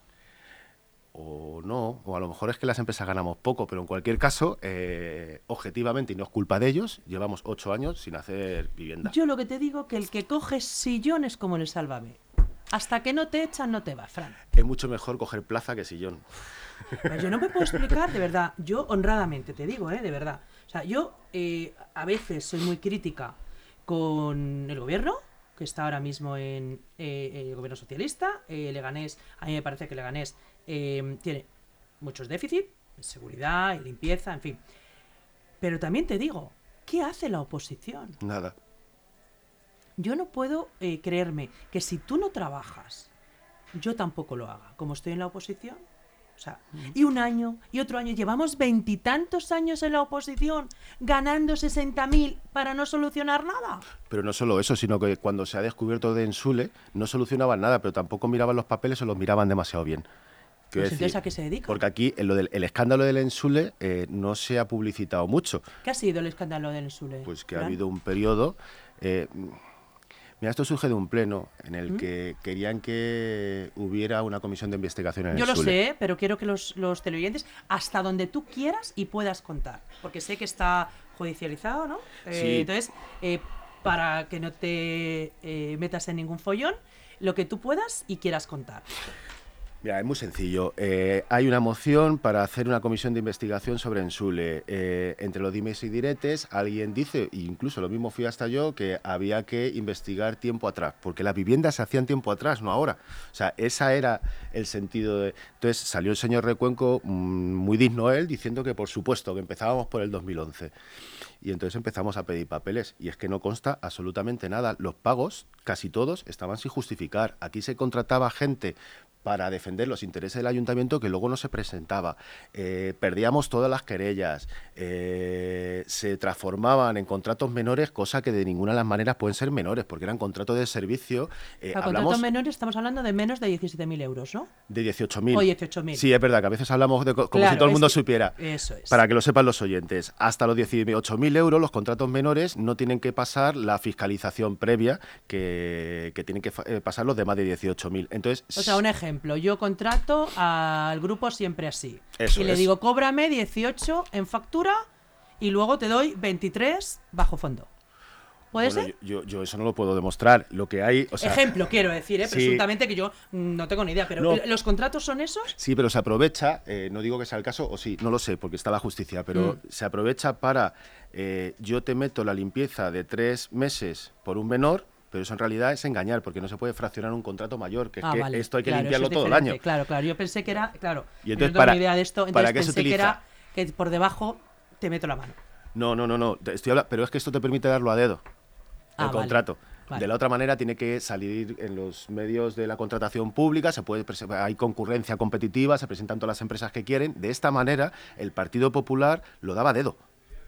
o no, o a lo mejor es que las empresas ganamos poco, pero en cualquier caso, eh, objetivamente, y no es culpa de ellos, llevamos ocho años sin hacer vivienda. Yo lo que te digo que el que coge sillones como en el Sálvame. Hasta que no te echan, no te va, Fran. Es mucho mejor coger plaza que sillón. Pues yo no me puedo explicar, de verdad. Yo honradamente te digo, ¿eh? De verdad. O sea, yo eh, a veces soy muy crítica con el gobierno, que está ahora mismo en eh, el gobierno socialista. Eh, Leganés, a mí me parece que Leganés eh, tiene muchos déficits, en seguridad, en limpieza, en fin. Pero también te digo, ¿qué hace la oposición? Nada. Yo no puedo eh, creerme que si tú no trabajas, yo tampoco lo haga, como estoy en la oposición. O sea, y un año, y otro año, llevamos veintitantos años en la oposición, ganando 60.000 para no solucionar nada. Pero no solo eso, sino que cuando se ha descubierto de Ensule, no solucionaban nada, pero tampoco miraban los papeles o los miraban demasiado bien. Pues entonces, ¿a qué se dedican? Porque aquí en lo del, el escándalo del Ensule eh, no se ha publicitado mucho. ¿Qué ha sido el escándalo del Sule? Pues que ha habido un periodo. eh, mira, esto surge de un pleno en ¿Mm? el que querían que hubiera una comisión de investigación en Yo el lo Sule. sé, pero quiero que los, los televidentes, hasta donde tú quieras y puedas contar. Porque sé que está judicializado, ¿no? Eh, Sí. Entonces, eh, para que no te eh, metas en ningún follón, lo que tú puedas y quieras contar. Mira, es muy sencillo. Eh, hay una moción para hacer una comisión de investigación sobre Ensule. Eh, entre los dimes y diretes, alguien dice, e incluso lo mismo fui hasta yo, que había que investigar tiempo atrás, porque las viviendas se hacían tiempo atrás, no ahora. O sea, ese era el sentido de... Entonces salió el señor Recuenco, mm, muy digno él, diciendo que por supuesto, que empezábamos por el 2011. Y entonces empezamos a pedir papeles y es que no consta absolutamente nada. Los pagos, casi todos, estaban sin justificar. Aquí se contrataba gente para defender los intereses del ayuntamiento que luego no se presentaba. Eh, perdíamos todas las querellas, eh, se transformaban en contratos menores, cosa que de ninguna de las maneras pueden ser menores, porque eran contratos de servicio. Eh, Para hablamos contratos menores estamos hablando de menos de 17.000 euros, ¿no? de 18.000. O 18.000. Sí, es verdad que a veces hablamos de co- como Claro, si todo el mundo que- supiera. eso es. Para que lo sepan los oyentes, hasta los 18.000 euros los contratos menores no tienen que pasar la fiscalización previa que, que tienen que eh, pasar los de más de 18.000. Entonces, O sea, un ejemplo. Ejemplo, yo contrato al grupo siempre así. Eso y le es. digo, cóbrame 18 en factura y luego te doy 23 bajo fondo. ¿Puede Bueno, ser? yo, yo- eso no lo puedo demostrar. Lo que hay, o sea, Ejemplo, quiero decir, ¿eh? *laughs* sí. presuntamente que yo mm, no tengo ni idea, pero No. ¿los contratos son esos? Sí, pero se aprovecha, eh, no digo que sea el caso, o sí, no lo sé, porque está la justicia, pero Mm. se aprovecha para, eh, yo te meto la limpieza de tres meses por un menor, pero eso en realidad es engañar, porque no se puede fraccionar un contrato mayor, que es Ah, que vale, esto hay que claro, limpiarlo es todo el año. Claro, claro, yo pensé que era, claro, Y entonces, no tengo para- idea de esto, ¿para entonces qué se pensé que utiliza? era que por debajo te meto la mano. No, no, no, no, estoy habla- pero es que esto te permite darlo a dedo, Ah, el vale, contrato. vale. De la otra manera tiene que salir en los medios de la contratación pública, se puede hay concurrencia competitiva, se presentan todas las empresas que quieren. De esta manera, el Partido Popular lo daba a dedo.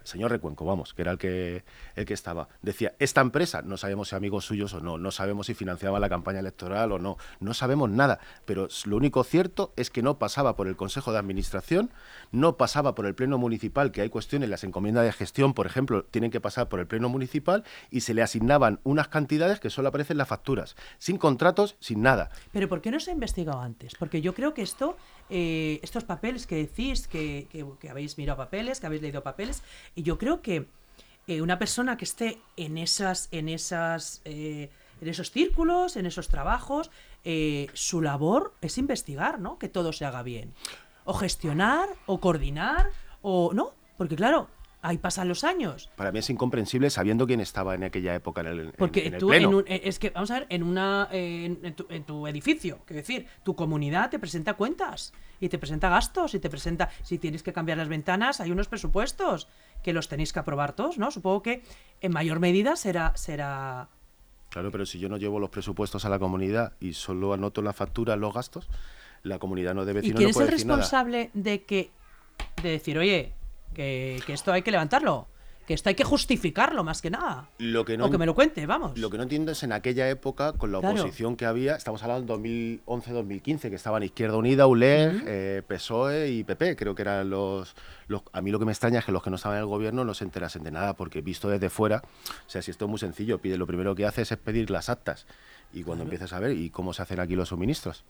Señor Recuenco, vamos, que era el que, el que estaba. Decía, esta empresa, no sabemos si amigos suyos o no, no sabemos si financiaba la campaña electoral o no, no sabemos nada, pero lo único cierto es que no pasaba por el Consejo de Administración, no pasaba por el Pleno Municipal, que hay cuestiones, las encomiendas de gestión, por ejemplo, tienen que pasar por el Pleno Municipal y se le asignaban unas cantidades que solo aparecen en las facturas, sin contratos, sin nada. Pero ¿por qué no se ha investigado antes? Porque yo creo que esto, eh, estos papeles que decís, que- que habéis mirado papeles, que habéis leído papeles, y yo creo que eh, una persona que esté en esas, en esas, eh, en esos círculos, en esos trabajos, eh, su labor es investigar, ¿no? Que todo se haga bien. O gestionar, o coordinar, o no, porque claro, ahí pasan los años. Para mí es incomprensible sabiendo quién estaba en aquella época en el, en- Porque en el tú Pleno. en un, es que vamos a ver en una en tu, en tu edificio, quiero decir, tu comunidad te presenta cuentas y te presenta gastos y te presenta si tienes que cambiar las ventanas, hay unos presupuestos que los tenéis que aprobar todos, ¿no? Supongo que en mayor medida será será Claro, pero si yo no llevo los presupuestos a la comunidad y solo anoto la factura, los gastos, la comunidad no debe ¿Y decir quién no es el decir nada. responsable de que de decir, "Oye, que, que esto hay que levantarlo"? Que esto hay que justificarlo más que nada. Lo que no o que me lo cuente, vamos. Lo que no entiendo es en aquella época, con la Claro. oposición que había, estamos hablando de 2011-2015, que estaban Izquierda Unida, ULEG, eh, PSOE y PP, creo que eran los, los... A mí lo que me extraña es que los que no estaban en el gobierno no se enterasen de nada, porque visto desde fuera, o sea, si esto es muy sencillo, pide, lo primero que haces es pedir las actas, y cuando empiezas a ver, ¿y cómo se hacen aquí los suministros?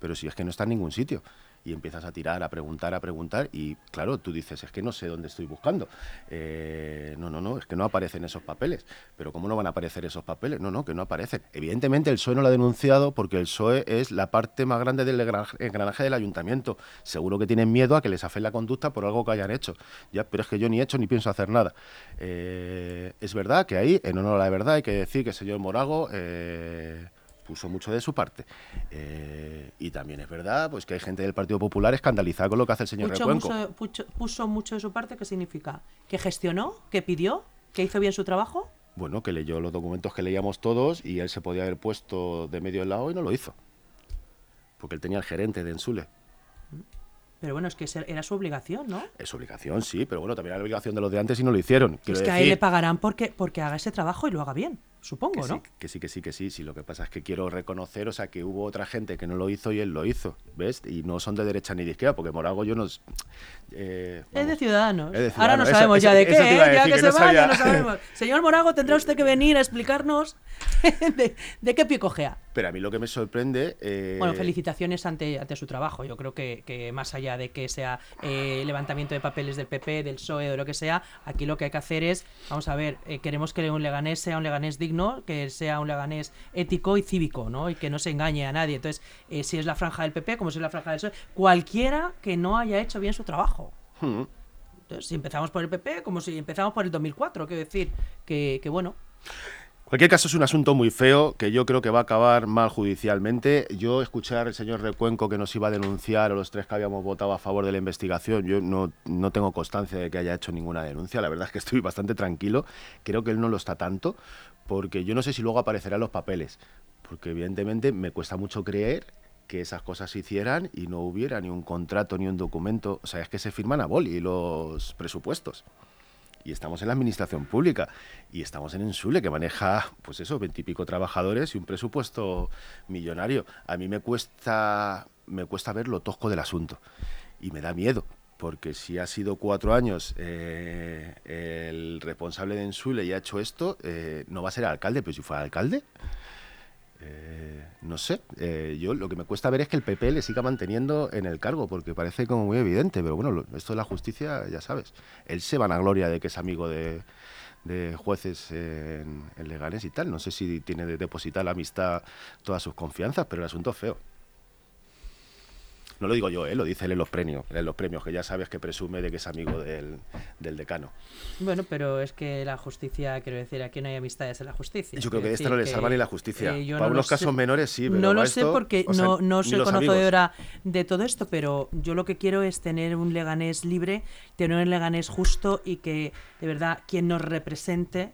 Pero si es que no está en ningún sitio. Y empiezas a tirar, a preguntar, a preguntar. Y claro, tú dices, es que no sé dónde estoy buscando. Eh, no, no, no, es que no aparecen esos papeles. Pero ¿cómo no van a aparecer esos papeles? No, no, que no aparecen. Evidentemente el PSOE no lo ha denunciado porque el PSOE es la parte más grande del engranaje- del ayuntamiento. Seguro que tienen miedo a que les afeen la conducta por algo que hayan hecho. Ya, pero es que yo ni he hecho ni pienso hacer nada. Eh, es verdad que ahí, en honor a la verdad, hay que decir que el señor Morago... eh, puso mucho de su parte. Eh, y también es verdad pues que hay gente del Partido Popular escandalizada con lo que hace el señor Puso Recuenco. mucho, pucho- puso mucho de su parte, ¿qué significa? ¿Que gestionó? ¿Que pidió? ¿Que hizo bien su trabajo? Bueno, que leyó los documentos que leíamos todos y él se podía haber puesto de medio lado y no lo hizo. Porque él tenía el gerente de Ensule. Pero bueno, es que era su obligación, ¿no? Es obligación, sí, pero bueno, también era la obligación de los de antes y no lo hicieron. Es que a decir él le pagarán porque, porque haga ese trabajo y lo haga bien, supongo, que ¿no? sí, que sí, que sí, que sí, sí. Lo que pasa es que quiero reconocer, o sea, que hubo otra gente que no lo hizo y él lo hizo, ¿ves? Y no son de derecha ni de izquierda, porque Morago yo no... es- eh, Es de Ciudadanos. Es de Ahora no. Eso- sabemos ya de eso qué, ¿eh? ya que, que se no vaya, no sabemos. *laughs* Señor Morago, tendrá usted que venir a explicarnos *laughs* de, de qué pie cojea. Pero a mí lo que me sorprende... eh, Bueno, felicitaciones ante, ante su trabajo. Yo creo que, que más allá de que sea eh, levantamiento de papeles del PP, del PSOE o de lo que sea, aquí lo que hay que hacer es, vamos a ver, eh, queremos que un leganés sea un leganés digno, que sea un leganés ético y cívico, ¿no? Y que no se engañe a nadie. Entonces, si es la franja del PP, como si es la franja del PSOE, cualquiera que no haya hecho bien su trabajo. Hmm. Entonces, si empezamos por el PP, como si empezamos por el 2004, quiero decir que, que bueno, En cualquier caso, es un asunto muy feo que yo creo que va a acabar mal judicialmente. Yo escuchar al señor Recuenco que nos iba a denunciar a los tres que habíamos votado a favor de la investigación. Yo no, no tengo constancia de que haya hecho ninguna denuncia. La verdad es que estoy bastante tranquilo. Creo que él no lo está tanto, porque yo no sé si luego aparecerán los papeles. Porque evidentemente me cuesta mucho creer que esas cosas se hicieran y no hubiera ni un contrato ni un documento. O sea, es que se firman a boli los presupuestos y estamos en la administración pública y estamos en Ensule que maneja pues eso veintipico trabajadores y un presupuesto millonario a mí me cuesta me cuesta ver lo tosco del asunto y me da miedo porque si ha sido cuatro años eh, el responsable de Ensule y ha hecho esto eh, no va a ser alcalde pero si fuera alcalde eh, no sé, eh, yo lo que me cuesta ver es que el PP le siga manteniendo en el cargo, porque parece como muy evidente, pero bueno, lo- esto de la justicia, ya sabes, él se van a gloria de que es amigo de, de jueces en, Leganés y tal, no sé si tiene de depositar la amistad todas sus confianzas, pero el asunto es feo. No lo digo yo, ¿eh? lo dice él en los premios, en los premios, que ya sabes que presume de que es amigo del, del decano. Bueno, pero es que la justicia, quiero decir, aquí no hay amistades en la justicia. Yo creo que de esta no le salva ni la justicia. eh, Para no unos casos sé. menores sí, pero No lo sé porque o sea, no, no soy conocedora de todo esto, pero yo lo que quiero es tener un Leganés libre, tener un Leganés justo y que de verdad quien nos represente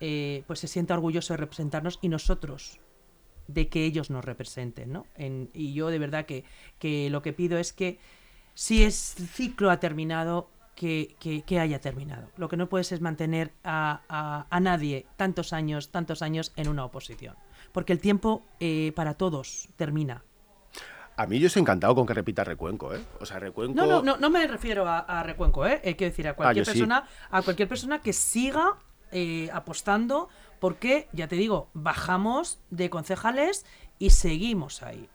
eh, pues se sienta orgulloso de representarnos y nosotros de que ellos nos representen, ¿no? En- y yo de verdad que, que lo que pido es que si el ciclo ha terminado, que, que- que haya terminado. Lo que no puedes es mantener a, a- a nadie tantos años, tantos años en una oposición. Porque el tiempo eh, para todos termina. A mí yo estoy encantado con que repita Recuenco, ¿eh? O sea, Recuenco... No, no, no, no me refiero a, a Recuenco, ¿eh? Eh, Quiero decir, a cualquier yo sí. persona, a cualquier persona que siga eh, apostando, porque, ya te digo, bajamos de concejales y seguimos ahí.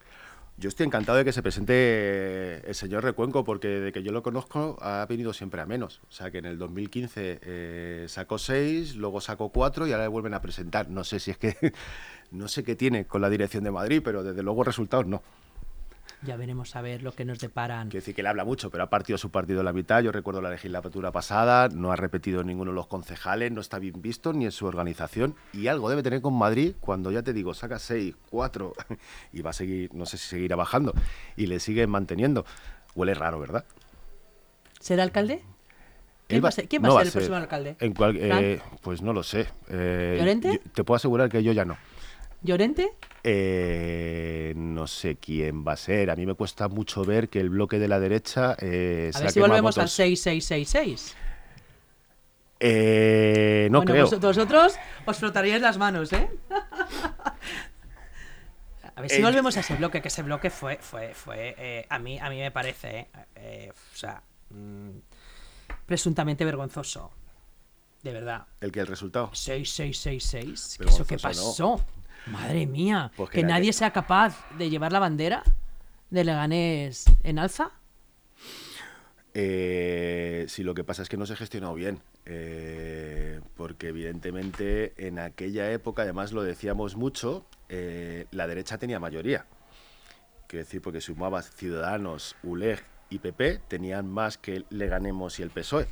Yo estoy encantado de que se presente el señor Recuenco, porque de que yo lo conozco ha venido siempre a menos. O sea, que en el 2015 eh, sacó seis, luego sacó cuatro y ahora le vuelven a presentar. No sé si es que... *laughs* No sé qué tiene con la dirección de Madrid, pero desde luego resultados no. Ya veremos a ver lo que nos deparan. Quiero decir que él habla mucho, pero ha partido su partido a la mitad. Yo recuerdo la legislatura pasada, no ha repetido ninguno de los concejales, no está bien visto ni en su organización. Y algo debe tener con Madrid cuando ya te digo, saca seis, cuatro *laughs* y va a seguir, no sé si seguirá bajando y le sigue manteniendo. Huele raro, ¿verdad? ¿Será alcalde? ¿Quién va a ser, quién va no a ser el próximo alcalde? En eh, pues no lo sé. Eh, ¿Llorente? te puedo asegurar que yo ya no. ¿Llorente? Eh, no sé quién va a ser. A mí me cuesta mucho ver que el bloque de la derecha eh, A ver si volvemos al votos. 6666. Eh, no bueno, creo. vos- vosotros os frotaríais las manos, ¿eh? A ver si volvemos a ese bloque, que ese bloque fue, fue, fue, eh, a mí, a mí me parece, o sea, mm, presuntamente vergonzoso, de verdad. El que el resultado. 6666, ¿qué ¿eso qué pasó? Madre mía, Pues que que nadie- sea capaz de llevar la bandera de Leganés en alza. Eh, sí, lo que pasa es que no se gestionó bien. eh, porque evidentemente en aquella época, además lo decíamos mucho, eh, la derecha tenía mayoría. Quiero decir, porque sumaba Ciudadanos, ULEG y PP, tenían más que Leganemos y el PSOE.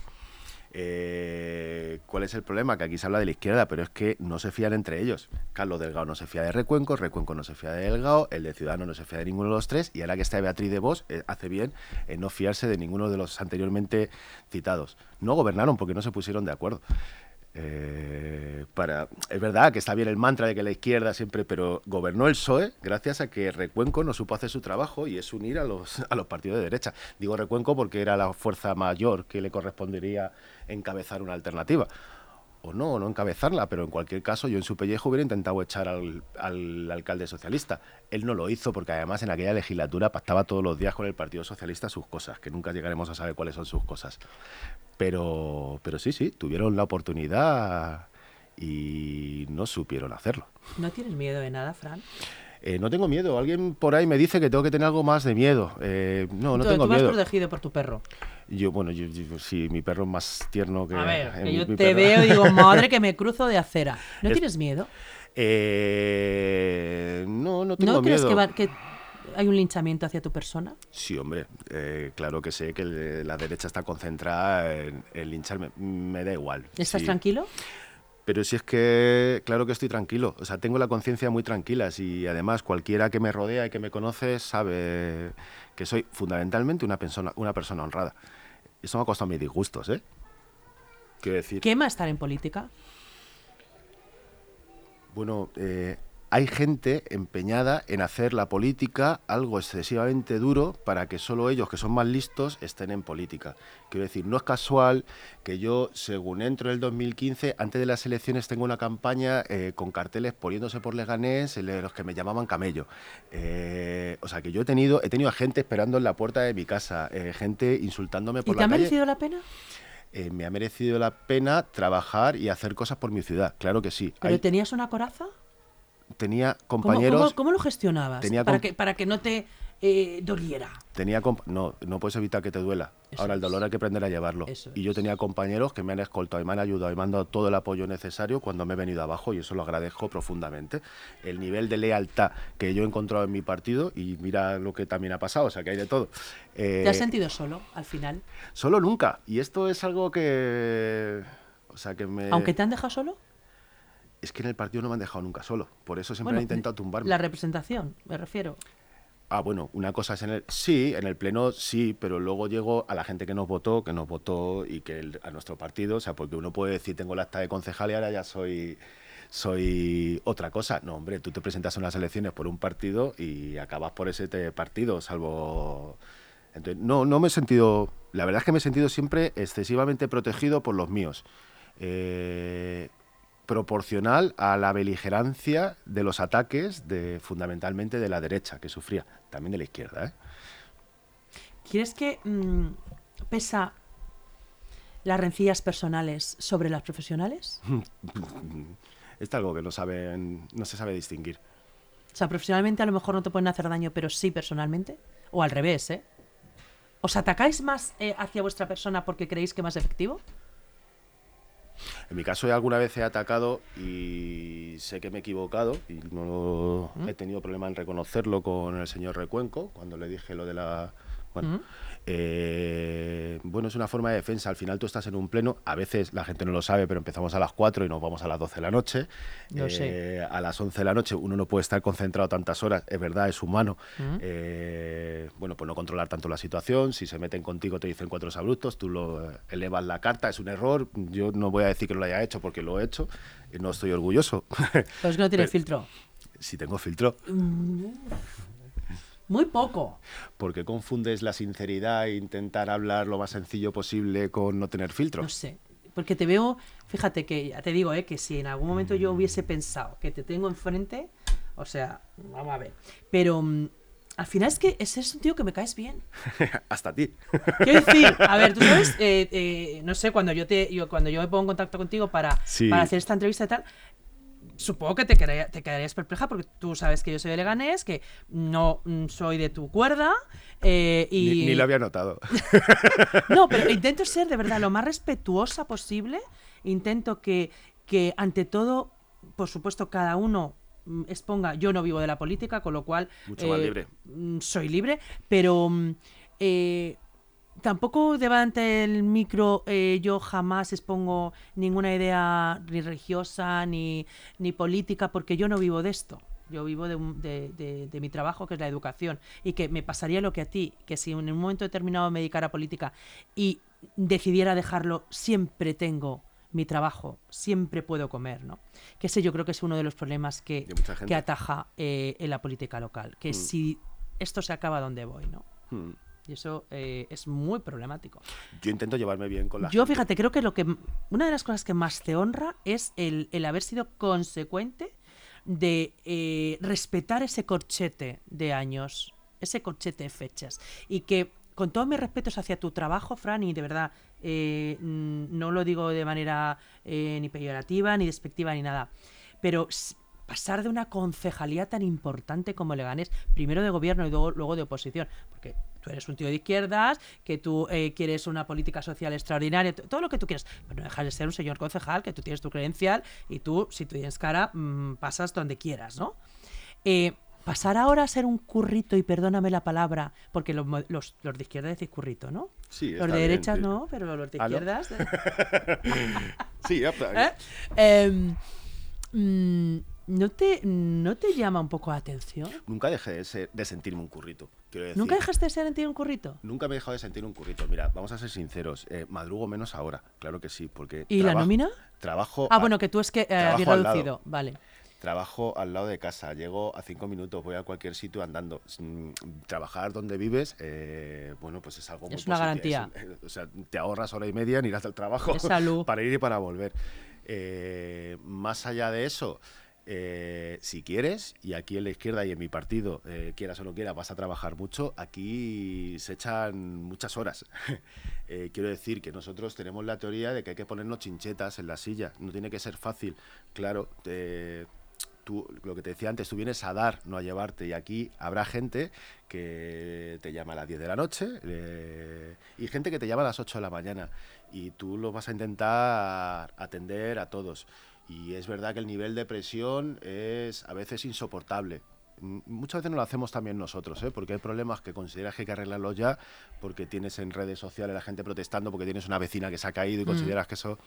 Eh, ¿Cuál es el problema? Que aquí se habla de la izquierda, pero es que no se fían entre ellos. Carlos Delgado no se fía de Recuenco, Recuenco no se fía de Delgado, el de Ciudadanos no se fía de ninguno de los tres, y ahora que está Beatriz de Vos, eh, hace bien en no fiarse de ninguno de los anteriormente citados. No gobernaron porque no se pusieron de acuerdo. Eh, para, es verdad que está bien el mantra de que la izquierda siempre, pero gobernó el PSOE gracias a que Recuenco no supo hacer su trabajo y es unir a los, *laughs* a los partidos de derecha. Digo Recuenco porque era la fuerza mayor que le correspondería encabezar una alternativa. O no, o no encabezarla, pero en cualquier caso yo en su pellejo hubiera intentado echar al, al alcalde socialista. Él no lo hizo porque además en aquella legislatura pactaba todos los días con el Partido Socialista sus cosas, que nunca llegaremos a saber cuáles son sus cosas. Pero, pero sí, sí, tuvieron la oportunidad y no supieron hacerlo. ¿No tienes miedo de nada, Fran? Eh, no tengo miedo. Alguien por ahí me dice que tengo que tener algo más de miedo. Eh, no, no tengo tú vas miedo. protegido por tu perro. Yo, bueno, yo, yo- sí, mi perro es más tierno que. A ver, eh, *laughs* que mi- yo mi te perro. veo y digo, *laughs* madre que me cruzo de acera. ¿No Es- tienes miedo? Eh, no, no tengo ¿No crees miedo. que, va- que hay un linchamiento hacia tu persona? Sí, hombre, eh, claro que sé que el- la derecha está concentrada en, en lincharme. Me da igual. ¿Estás sí. tranquilo? Pero si es que, claro que estoy tranquilo. O sea, tengo la conciencia muy tranquila. Y además, cualquiera que me rodea y que me conoce sabe que soy fundamentalmente una persona, una persona honrada. Eso me ha costado mis disgustos, ¿eh? Quiero decir. ¿Quema estar en política? Bueno, eh, hay gente empeñada en hacer la política algo excesivamente duro para que solo ellos, que son más listos, estén en política. Quiero decir, no es casual que yo, según entro en el 2015, antes de las elecciones tengo una campaña eh, con carteles poniéndose por Leganés, los que me llamaban camello. Eh, o sea, que yo he tenido, he tenido a gente esperando en la puerta de mi casa, eh, gente insultándome por ¿Y te la ha calle. merecido la pena? Eh, me ha merecido la pena trabajar y hacer cosas por mi ciudad, claro que sí. ¿Pero Hay- tenías una coraza? Tenía ¿Cómo, compañeros... cómo- cómo lo gestionabas? Tenía para, que, para que no te eh, doliera. Tenía no, no puedes evitar que te duela. Eso Ahora el es. dolor hay que aprender a llevarlo. Eso y yo tenía compañeros que me han escoltado y me han ayudado y me han dado todo el apoyo necesario cuando me he venido abajo y eso lo agradezco profundamente. El nivel de lealtad que yo he encontrado en mi partido y mira lo que también ha pasado, o sea que hay de todo. ¿Te has Eh, sentido solo al final? Solo nunca. Y esto es algo que... O sea que me... Aunque te han dejado solo. Es que en el partido no me han dejado nunca solo. Por eso siempre Bueno, han intentado tumbarme. La representación, me refiero. Ah, bueno, una cosa es en el... Sí, en el pleno sí, pero luego llego a la gente que nos votó, que nos votó y que el- a nuestro partido, o sea, porque uno puede decir, tengo la acta de concejal y ahora ya soy, soy otra cosa. No, hombre, tú te presentas en las elecciones por un partido y acabas por ese partido, salvo... Entonces, no, no me he sentido... La verdad es que me he sentido siempre excesivamente protegido por los míos. Eh, proporcional a la beligerancia de los ataques de fundamentalmente de la derecha que sufría, también de la izquierda. ¿eh? ¿Quieres que mm, pesa las rencillas personales sobre las profesionales? *laughs* Es algo que no saben, no se sabe distinguir. O sea, profesionalmente a lo mejor no te pueden hacer daño, pero sí personalmente. O al revés, ¿eh? ¿Os atacáis más eh, hacia vuestra persona porque creéis que es más efectivo? En mi caso, alguna vez he atacado y sé que me he equivocado y no he tenido problema en reconocerlo con el señor Recuenco cuando le dije lo de la. Bueno, eh, bueno, es una forma de defensa. Al final tú estás en un pleno. A veces la gente no lo sabe, pero empezamos a las 4 y nos vamos a las 12 de la noche. Lo sé. Eh, A las 11 de la noche uno no puede estar concentrado tantas horas. Es verdad, es humano. Eh, bueno, pues no controlar tanto la situación. Si se meten contigo, te dicen cuatro abruptos, tú lo eh, elevas la carta. Es un error. Yo no voy a decir que lo haya hecho porque lo he hecho. No estoy orgulloso. Pues que no tiene *laughs* Pero- filtro. si tengo filtro. Muy poco. porque confundes la sinceridad e intentar hablar lo más sencillo posible con no tener filtro? No sé. Porque te veo, fíjate que ya te digo, ¿eh? que si en algún momento yo hubiese pensado que te tengo enfrente, o sea, vamos a ver. Pero mm, al final es que ese es un tío que me caes bien. *laughs* Hasta ti. Quiero decir, a ver, tú sabes, eh, eh, no sé, cuando yo te, yo, cuando yo me pongo en contacto contigo para, Sí. para hacer esta entrevista y tal, supongo que te, quedaría- te quedarías perpleja porque tú sabes que yo soy de Leganés, que no mm, soy de tu cuerda. eh, y... Ni, ni lo había notado. *laughs* No, pero *laughs* intento ser de verdad lo más respetuosa posible. Intento que, que ante todo, por supuesto, cada uno mm, exponga. Yo no vivo de la política, con lo cual. Mucho más libre. mm, Soy libre, pero. eh, Tampoco delante del micro eh, yo jamás expongo ninguna idea ni religiosa ni, ni política porque yo no vivo de esto. Yo vivo de, un- de- de- de mi trabajo, que es la educación. Y que me pasaría lo que a ti, que si en un momento determinado me dedicara a política y decidiera dejarlo, siempre tengo mi trabajo, siempre puedo comer, ¿no? Que ese yo creo que es uno de los problemas que, que ataja eh, en la política local. Que si esto se acaba, ¿dónde voy, no? Hmm. Y eso eh, es muy problemático. Yo intento llevarme bien con la Yo, gente. fíjate, creo que lo que una de las cosas que más te honra es el, el haber sido consecuente de eh, respetar ese corchete de años, ese corchete de fechas. Y que, con todos mis respetos hacia tu trabajo, Fran, y de verdad, eh, no lo digo de manera ni peyorativa, ni despectiva, ni nada, pero pasar de una concejalía tan importante como Leganés, primero de gobierno y luego, luego de oposición, porque tú eres un tío de izquierdas, que tú eh, quieres una política social extraordinaria, todo lo que tú quieras, pero no dejas de ser un señor concejal, que tú tienes tu credencial y tú, si tú tienes cara, mm, pasas donde quieras, ¿no? Eh, pasar ahora a ser un currito, y perdóname la palabra, porque los, los, los de izquierda decís currito, ¿no? Sí, los de bien, derechas sí. no, pero los de izquierdas... eh, *laughs* Sí. *laughs* ¿Eh? Mm, ¿no, te, ¿No te llama un poco la atención? Nunca dejé de, ser- de sentirme un currito. Quiero decir, ¿Nunca dejaste de ser en ti un currito? Nunca me he dejado de sentir un currito. Mira, vamos a ser sinceros. eh, madrugo menos ahora, claro que sí, porque. ¿Y la nómina? Trabajo. Ah, a- bueno, que tú es que eh, habías reducido. Vale. Trabajo al lado de casa, llego a cinco minutos, voy a cualquier sitio andando. Mm, Trabajar donde vives, eh, bueno, pues es algo muy Es una garantía. es eh, o sea, te ahorras hora y media en ir hasta el trabajo Es salud. *laughs* para ir y para volver. Más allá de eso, eh, si quieres, y aquí en la izquierda y en mi partido, eh, quieras o no quieras, vas a trabajar mucho, aquí se echan muchas horas. *laughs* Eh, quiero decir que nosotros tenemos la teoría de que hay que ponernos chinchetas en la silla, no tiene que ser fácil. Claro, tú, lo que te decía antes, tú vienes a dar, no a llevarte. Y aquí habrá gente que te llama a las 10 de la noche eh, y gente que te llama a las 8 de la mañana. Y tú lo vas a intentar atender a todos. Y es verdad que el nivel de presión es a veces insoportable. Muchas veces no lo hacemos también nosotros, ¿eh? porque hay problemas que consideras que hay que arreglarlos ya, porque tienes en redes sociales la gente protestando, porque tienes una vecina que se ha caído y consideras que eso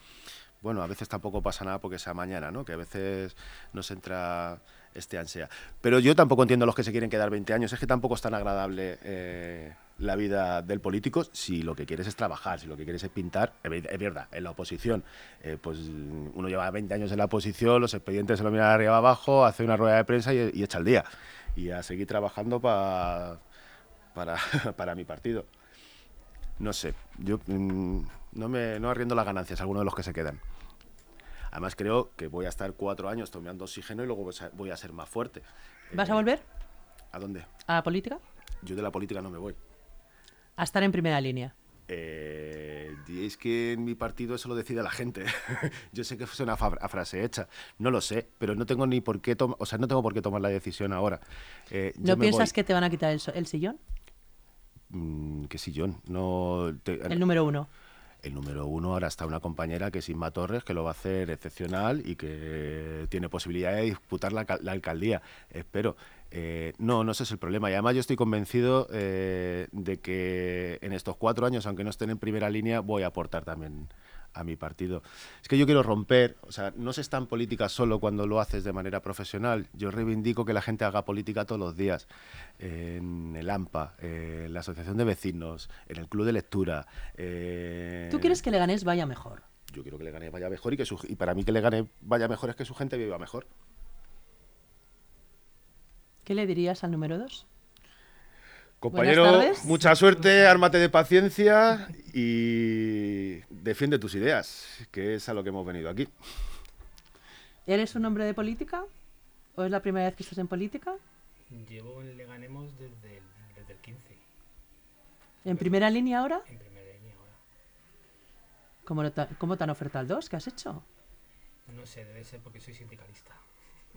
bueno, a veces tampoco pasa nada porque sea mañana, ¿no? Que a veces nos entra este ansia. Pero yo tampoco entiendo a los que se quieren quedar 20 años. Es que tampoco es tan agradable eh, la vida del político si lo que quieres es trabajar, si lo que quieres es pintar. Es ver- es verdad, en la oposición, eh, pues uno lleva 20 años en la oposición, los expedientes se lo miran arriba abajo, hace una rueda de prensa y, echa el día. Y a seguir trabajando pa- para, *laughs* para mi partido. No sé, yo mm, no me no arriendo las ganancias a algunos de los que se quedan. Además creo que voy a estar cuatro años tomando oxígeno y luego voy a- ser más fuerte. ¿Vas Eh, a volver ¿A dónde? a la política? Yo de la política no me voy. A estar en primera línea. Eh, es que en mi partido eso lo decide la gente. *laughs* Yo sé que es una frase hecha, no lo sé, pero no tengo ni por qué tomar, o sea, no tengo por qué tomar la decisión ahora. Eh, ¿No piensas voy. que te van a quitar el, so- el sillón? Mm, qué sillón, no te- El número uno. El número uno ahora está una compañera que es Inma Torres, que lo va a hacer excepcional y que tiene posibilidad de disputar la, la alcaldía. Espero. Eh, no, no ese es el problema. Y además yo estoy convencido eh, de que en estos cuatro años, aunque no estén en primera línea, voy a aportar también a mi partido. Es que yo quiero romper, o sea, no se está en política solo cuando lo haces de manera profesional. Yo reivindico que la gente haga política todos los días. En el AMPA, en la Asociación de Vecinos, en el Club de Lectura. eh, ¿Tú quieres que Leganés vaya mejor? yo quiero que le gane vaya mejor y que su, y para mí que le gane vaya mejor es que su gente viva mejor. ¿Qué le dirías al número dos? Compañero, mucha suerte, ármate de paciencia y defiende tus ideas, que es a lo que hemos venido aquí. ¿Eres un hombre de política? ¿O es la primera vez que estás en política? Llevo en Leganemos desde el, desde el 15, ¿En primera línea ahora? en primera línea ahora. ¿Cómo, no te- cómo te han ofertado el 2? ¿Qué has hecho? No sé, debe ser porque soy sindicalista.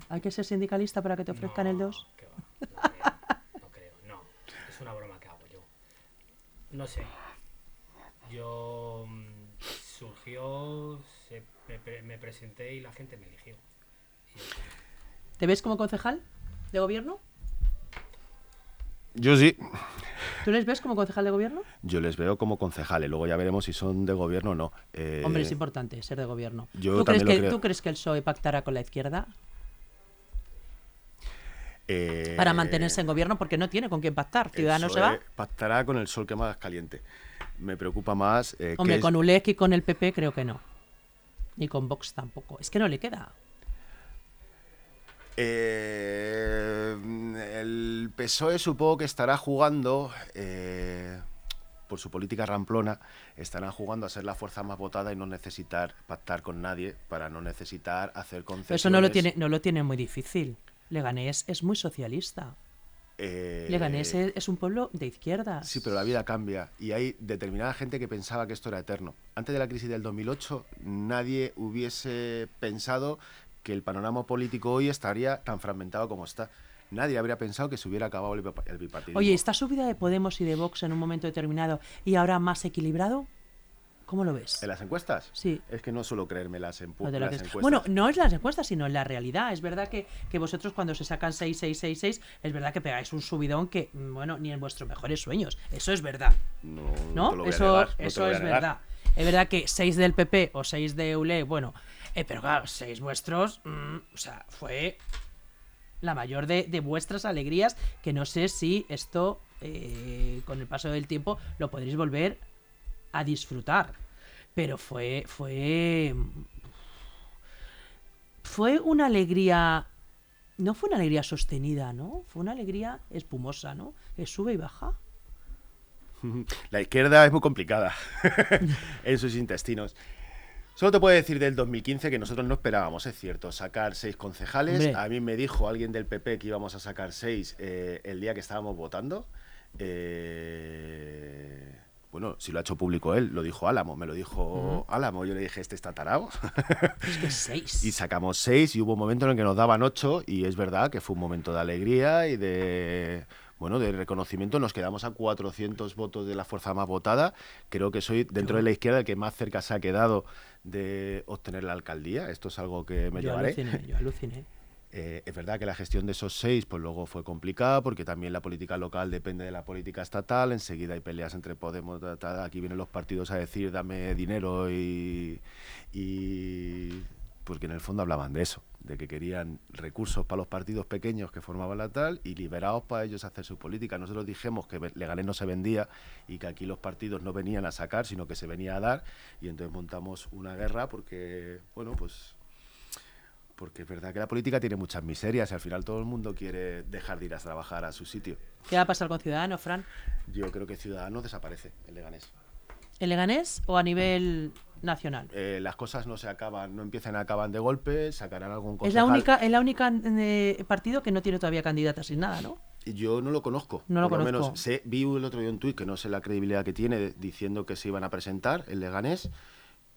¿Hay que ser sindicalista para que te ofrezcan el 2? que va, no creo, no creo, no. Es una broma que hago yo. No sé. Yo mm, surgió, se- me, pre- me presenté y la gente me eligió. ¿Te ves como concejal de gobierno? Yo sí. ¿Tú les ves como concejal de gobierno? Yo les veo como concejales, luego ya veremos si son de gobierno o no. Eh, Hombre, es importante ser de gobierno. yo ¿Tú, crees que, creo. ¿Tú crees que el PSOE pactará con la izquierda eh, para mantenerse en gobierno? Porque no tiene con quién pactar. Ciudadanos se va. Pactará con el sol que más caliente. Me preocupa más. eh, que Hombre, es- con ULEC y con el PP creo que no. Ni con Vox tampoco. Es que no le queda. Eh, el PSOE supongo que estará jugando, eh, por su política ramplona, estarán jugando a ser la fuerza más votada y no necesitar pactar con nadie para no necesitar hacer Pero concesiones. eso no lo tiene, no lo tiene muy difícil. Leganés es muy socialista. Eh, Leganés es, un pueblo de izquierdas. Sí, pero la vida cambia y hay determinada gente que pensaba que esto era eterno. Antes de la crisis del 2008, nadie hubiese pensado que el panorama político hoy estaría tan fragmentado como está. Nadie habría pensado que se hubiera acabado el bipartidismo. Oye, ¿esta subida de Podemos y de Vox en un momento determinado y ahora más equilibrado? ¿Cómo lo ves? ¿En las encuestas? Sí. Es que no suelo creerme las, No las encuestas. Bueno, no es las encuestas, sino la realidad. Es verdad que, que vosotros cuando se sacan 6, 6, 6, 6, es verdad que pegáis un subidón que, mm, bueno, ni en vuestros mejores sueños. Eso es verdad. no, ¿No? te lo voy a eso negar, no te eso lo voy a es negar. verdad. Es verdad que 6 del PP o 6 de ULE, bueno, eh, pero claro, 6 vuestros, mm, o sea, fue la mayor de, de vuestras alegrías, que no sé si esto, eh, con el paso del tiempo, lo podréis volver a disfrutar. Pero fue, fue, fue una alegría, no fue una alegría sostenida, ¿no? Fue una alegría espumosa, ¿no? Que sube y baja. *laughs* La izquierda es muy complicada *laughs* en sus intestinos. Solo te puedo decir del 2015 que nosotros no esperábamos, es cierto, sacar seis concejales. Hombre. A mí me dijo alguien del PP que íbamos a sacar seis eh, el día que estábamos votando. Eh, Bueno, si lo ha hecho público él, lo dijo Álamo, me lo dijo Álamo. Yo le dije, este está tarado. Es que seis. *laughs* y sacamos seis y hubo un momento en el que nos daban ocho y es verdad que fue un momento de alegría y de bueno, de reconocimiento. Nos quedamos a 400 votos de la fuerza más votada. Creo que soy dentro de la izquierda el que más cerca se ha quedado de obtener la alcaldía. Esto es algo que me yo llevaré. aluciné, yo aluciné. Eh, es verdad que la gestión de esos seis, pues luego fue complicada, porque también la política local depende de la política estatal. Enseguida hay peleas entre Podemos, aquí vienen los partidos a decir dame dinero y, y porque en el fondo hablaban de eso, de que querían recursos para los partidos pequeños que formaban la tal y liberados para ellos hacer su política. Nosotros dijimos que Leganés no se vendía y que aquí los partidos no venían a sacar, sino que se venía a dar y entonces montamos una guerra porque, bueno, pues porque es verdad que la política tiene muchas miserias y al final todo el mundo quiere dejar de ir a trabajar a su sitio. ¿Qué va a pasar con Ciudadanos, Fran? Yo creo que Ciudadanos desaparece en Leganés. ¿En Leganés o a nivel nacional? Eh, las cosas no se acaban, no empiezan a acabar de golpe, sacarán algún Es concejal. la única, es la única eh, partido que no tiene todavía candidata sin nada, ¿no? Yo no lo conozco. No lo por conozco. menos sé, vi el otro día un tuit que no sé la credibilidad que tiene diciendo que se iban a presentar en Leganés.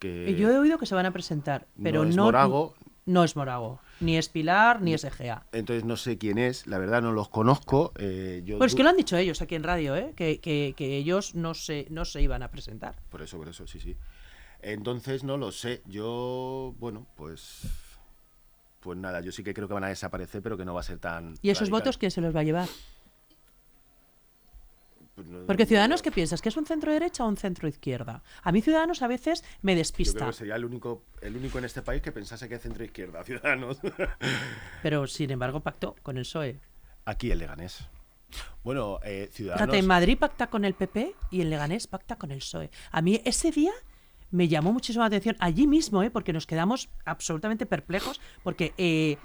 Que Eh, Yo he oído que se van a presentar, pero no no. es Morago. No es Morago. Ni es Pilar, ni es Egea. Entonces no sé quién es, la verdad no los conozco. eh, yo Pues du- que lo han dicho ellos aquí en radio, ¿eh? Que, que- que ellos no se, no se iban a presentar. Por eso, por eso, sí, sí. Entonces no lo sé. Yo, bueno, pues. Pues nada, yo sí que creo que van a desaparecer, pero que no va a ser tan. ¿Y esos radical. votos quién se los va a llevar? Pues no- Porque no- Ciudadanos, ¿qué piensas? ¿Que es un centro derecha o un centro izquierda? A mí Ciudadanos a veces me Yo despista. creo que sería el único, el único en este país que pensase que es centro izquierda, *laughs* Ciudadanos. Pero sin embargo pactó con el PSOE. Aquí el Leganés. Bueno, eh, Ciudadanos. Fíjate, en Madrid pacta con el PP y en Leganés pacta con el PSOE. A mí ese día me llamó muchísimo la atención, allí mismo, ¿eh? porque nos quedamos absolutamente perplejos, porque, eh,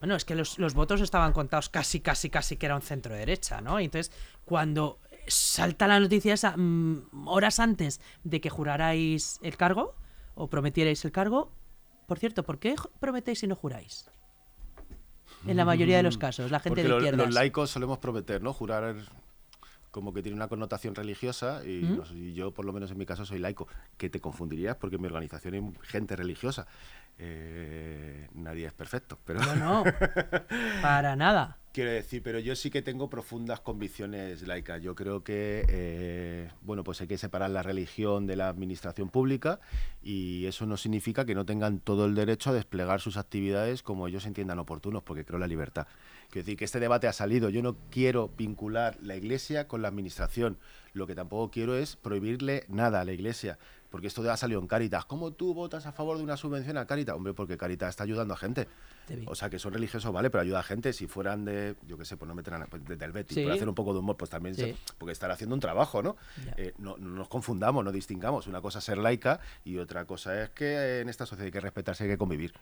bueno, es que los, los votos estaban contados casi, casi, casi que era un centro derecha, ¿no? Y entonces, cuando salta la noticia esa, mm, horas antes de que jurarais el cargo, o prometierais el cargo, por cierto, ¿por qué prometéis y no juráis? En la mayoría de los casos, la gente Porque de izquierdas. los laicos solemos prometer, ¿no? Jurar como que tiene una connotación religiosa y, ¿Mm? no y yo, por lo menos en mi caso, soy laico. Que te confundirías porque en mi organización hay gente religiosa. Eh, nadie es perfecto, pero... No, no, *laughs* para nada. Quiero decir, pero yo sí que tengo profundas convicciones laicas. Yo creo que, eh, bueno, pues hay que separar la religión de la administración pública y eso no significa que no tengan todo el derecho a desplegar sus actividades como ellos entiendan oportunos, porque creo la libertad. Quiero decir que este debate ha salido. Yo no quiero vincular la Iglesia con la administración. Lo que tampoco quiero es prohibirle nada a la Iglesia. Porque esto ha salido en Caritas. ¿Cómo tú votas a favor de una subvención a Caritas? Hombre, porque Caritas está ayudando a gente. O sea, que son religiosos, vale, pero ayuda a gente. Si fueran de, yo qué sé, pues no meterán a- pues, de- del Betis, Sí. por hacer un poco de humor, pues también, se- Sí. porque estar haciendo un trabajo, ¿no? Eh, no, no nos confundamos, no distingamos. Una cosa es ser laica y otra cosa es que en esta sociedad hay que respetarse, hay que convivir.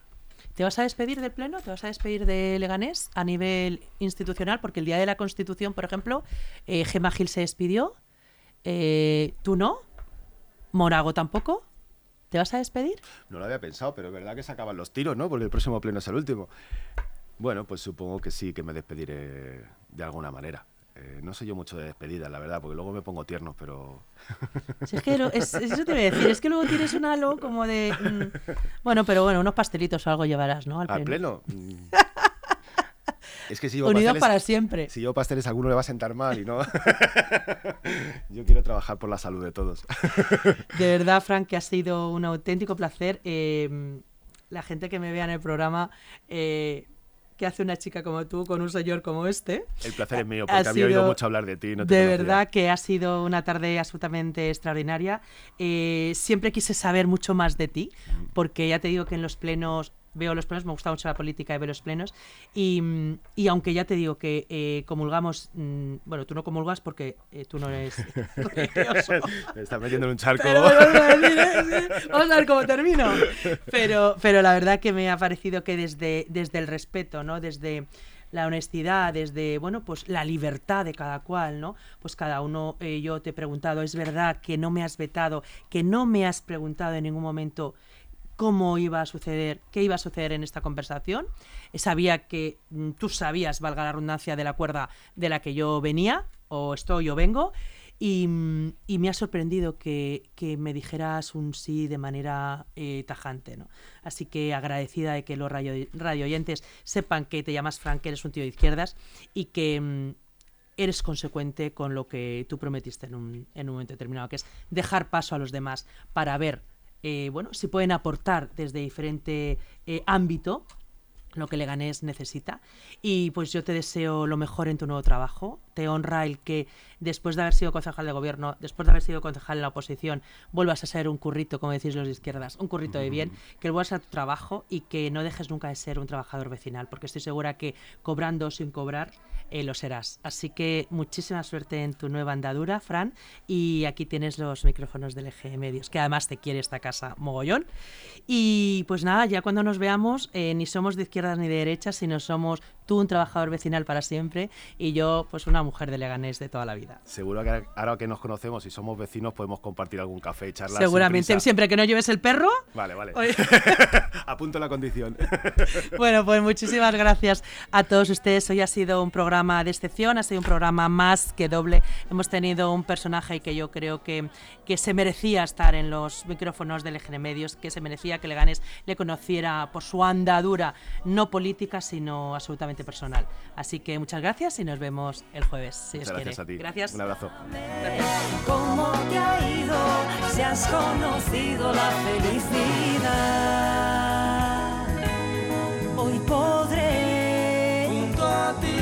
¿Te vas a despedir del Pleno? ¿Te vas a despedir de Leganés a nivel institucional? Porque el día de la Constitución, por ejemplo, eh, Gil se despidió. eh, ¿Tú no? ¿Morago tampoco? ¿Te vas a despedir? No lo había pensado, pero es verdad que se acaban los tiros, ¿no? Porque el próximo pleno es el último. Bueno, pues supongo que sí, que me despediré de alguna manera. Eh, no sé yo mucho de despedida, la verdad, porque luego me pongo tierno, pero *laughs* es que lo- es- eso te iba a decir, es que luego tienes un halo como de... mm, bueno, pero bueno, unos pastelitos o algo llevarás, ¿no? Al al Pleno. mm. *laughs* es que si llevo Unidos pasteles- para siempre. Si llevo pasteles, a alguno le va a sentar mal y no. *laughs* Yo quiero trabajar por la salud de todos. De verdad, Frank, que ha sido un auténtico placer. Eh, la gente que me vea en el programa, eh, ¿qué hace una chica como tú con un señor como este? El placer es mío, Ha porque había oído mucho hablar de ti. No te de conocía. verdad que ha sido una tarde absolutamente extraordinaria. Eh, siempre quise saber mucho más de ti, porque ya te digo que en los plenos, veo los plenos, me gusta mucho la política y veo los plenos. Y, mm, y aunque ya te digo que eh, comulgamos, mm, bueno, tú no comulgas porque eh, tú no eres *laughs* religioso. Me estás metiendo en un charco. Pero ¿eh? Vamos a ver cómo termino. Pero, pero la verdad que me ha parecido que desde, desde el respeto, ¿no? Desde la honestidad, desde, bueno, pues la libertad de cada cual, ¿no? Pues cada uno, eh, yo te he preguntado, es verdad que no me has vetado, que no me has preguntado en ningún momento cómo iba a suceder, qué iba a suceder en esta conversación. Sabía que mm, tú sabías, valga la redundancia, de la cuerda de la que yo venía, o estoy o vengo, Y, mm, me ha sorprendido que, me dijeras un sí de manera eh, tajante. ¿no? Así que agradecida de que los radio, oyentes sepan que te llamas Frank, que eres un tío de izquierdas y que mm, eres consecuente con lo que tú prometiste en un momento determinado, que es dejar paso a los demás para ver eh, bueno, si pueden aportar desde diferente eh, ámbito lo que Leganés necesita. Y pues yo te deseo lo mejor en tu nuevo trabajo. Te honra el que después de haber sido concejal de gobierno, después de haber sido concejal en la oposición, vuelvas a ser un currito, como decís los de izquierdas, un currito de bien, que vuelvas a tu trabajo y que no dejes nunca de ser un trabajador vecinal, porque estoy segura que cobrando o sin cobrar eh, lo serás. Así que muchísima suerte en tu nueva andadura, Fran. Y aquí tienes los micrófonos del Eje Medios, que además te quiere esta casa mogollón. Y pues nada, ya cuando nos veamos, eh, ni somos de izquierdas ni de derechas, sino somos tú un trabajador vecinal para siempre y yo pues una mujer de Leganés de toda la vida. Seguro que ahora que nos conocemos y somos vecinos podemos compartir algún café y charlar. Seguramente, siempre que no lleves el perro. Vale, vale. *laughs* Apunto la condición. *laughs* Bueno, pues muchísimas gracias a todos ustedes. Hoy ha sido un programa de excepción, ha sido un programa más que doble. Hemos tenido un personaje que yo creo que, que se merecía estar en los micrófonos del EGN Medios, que se merecía que Leganés le conociera por su andadura, no política, sino absolutamente personal. Así que muchas gracias y nos vemos el jueves, si Muchas os gracias quiere. a ti. Gracias. Un abrazo. ¿Cómo te ha ido si has conocido la felicidad? Hoy podré junto a ti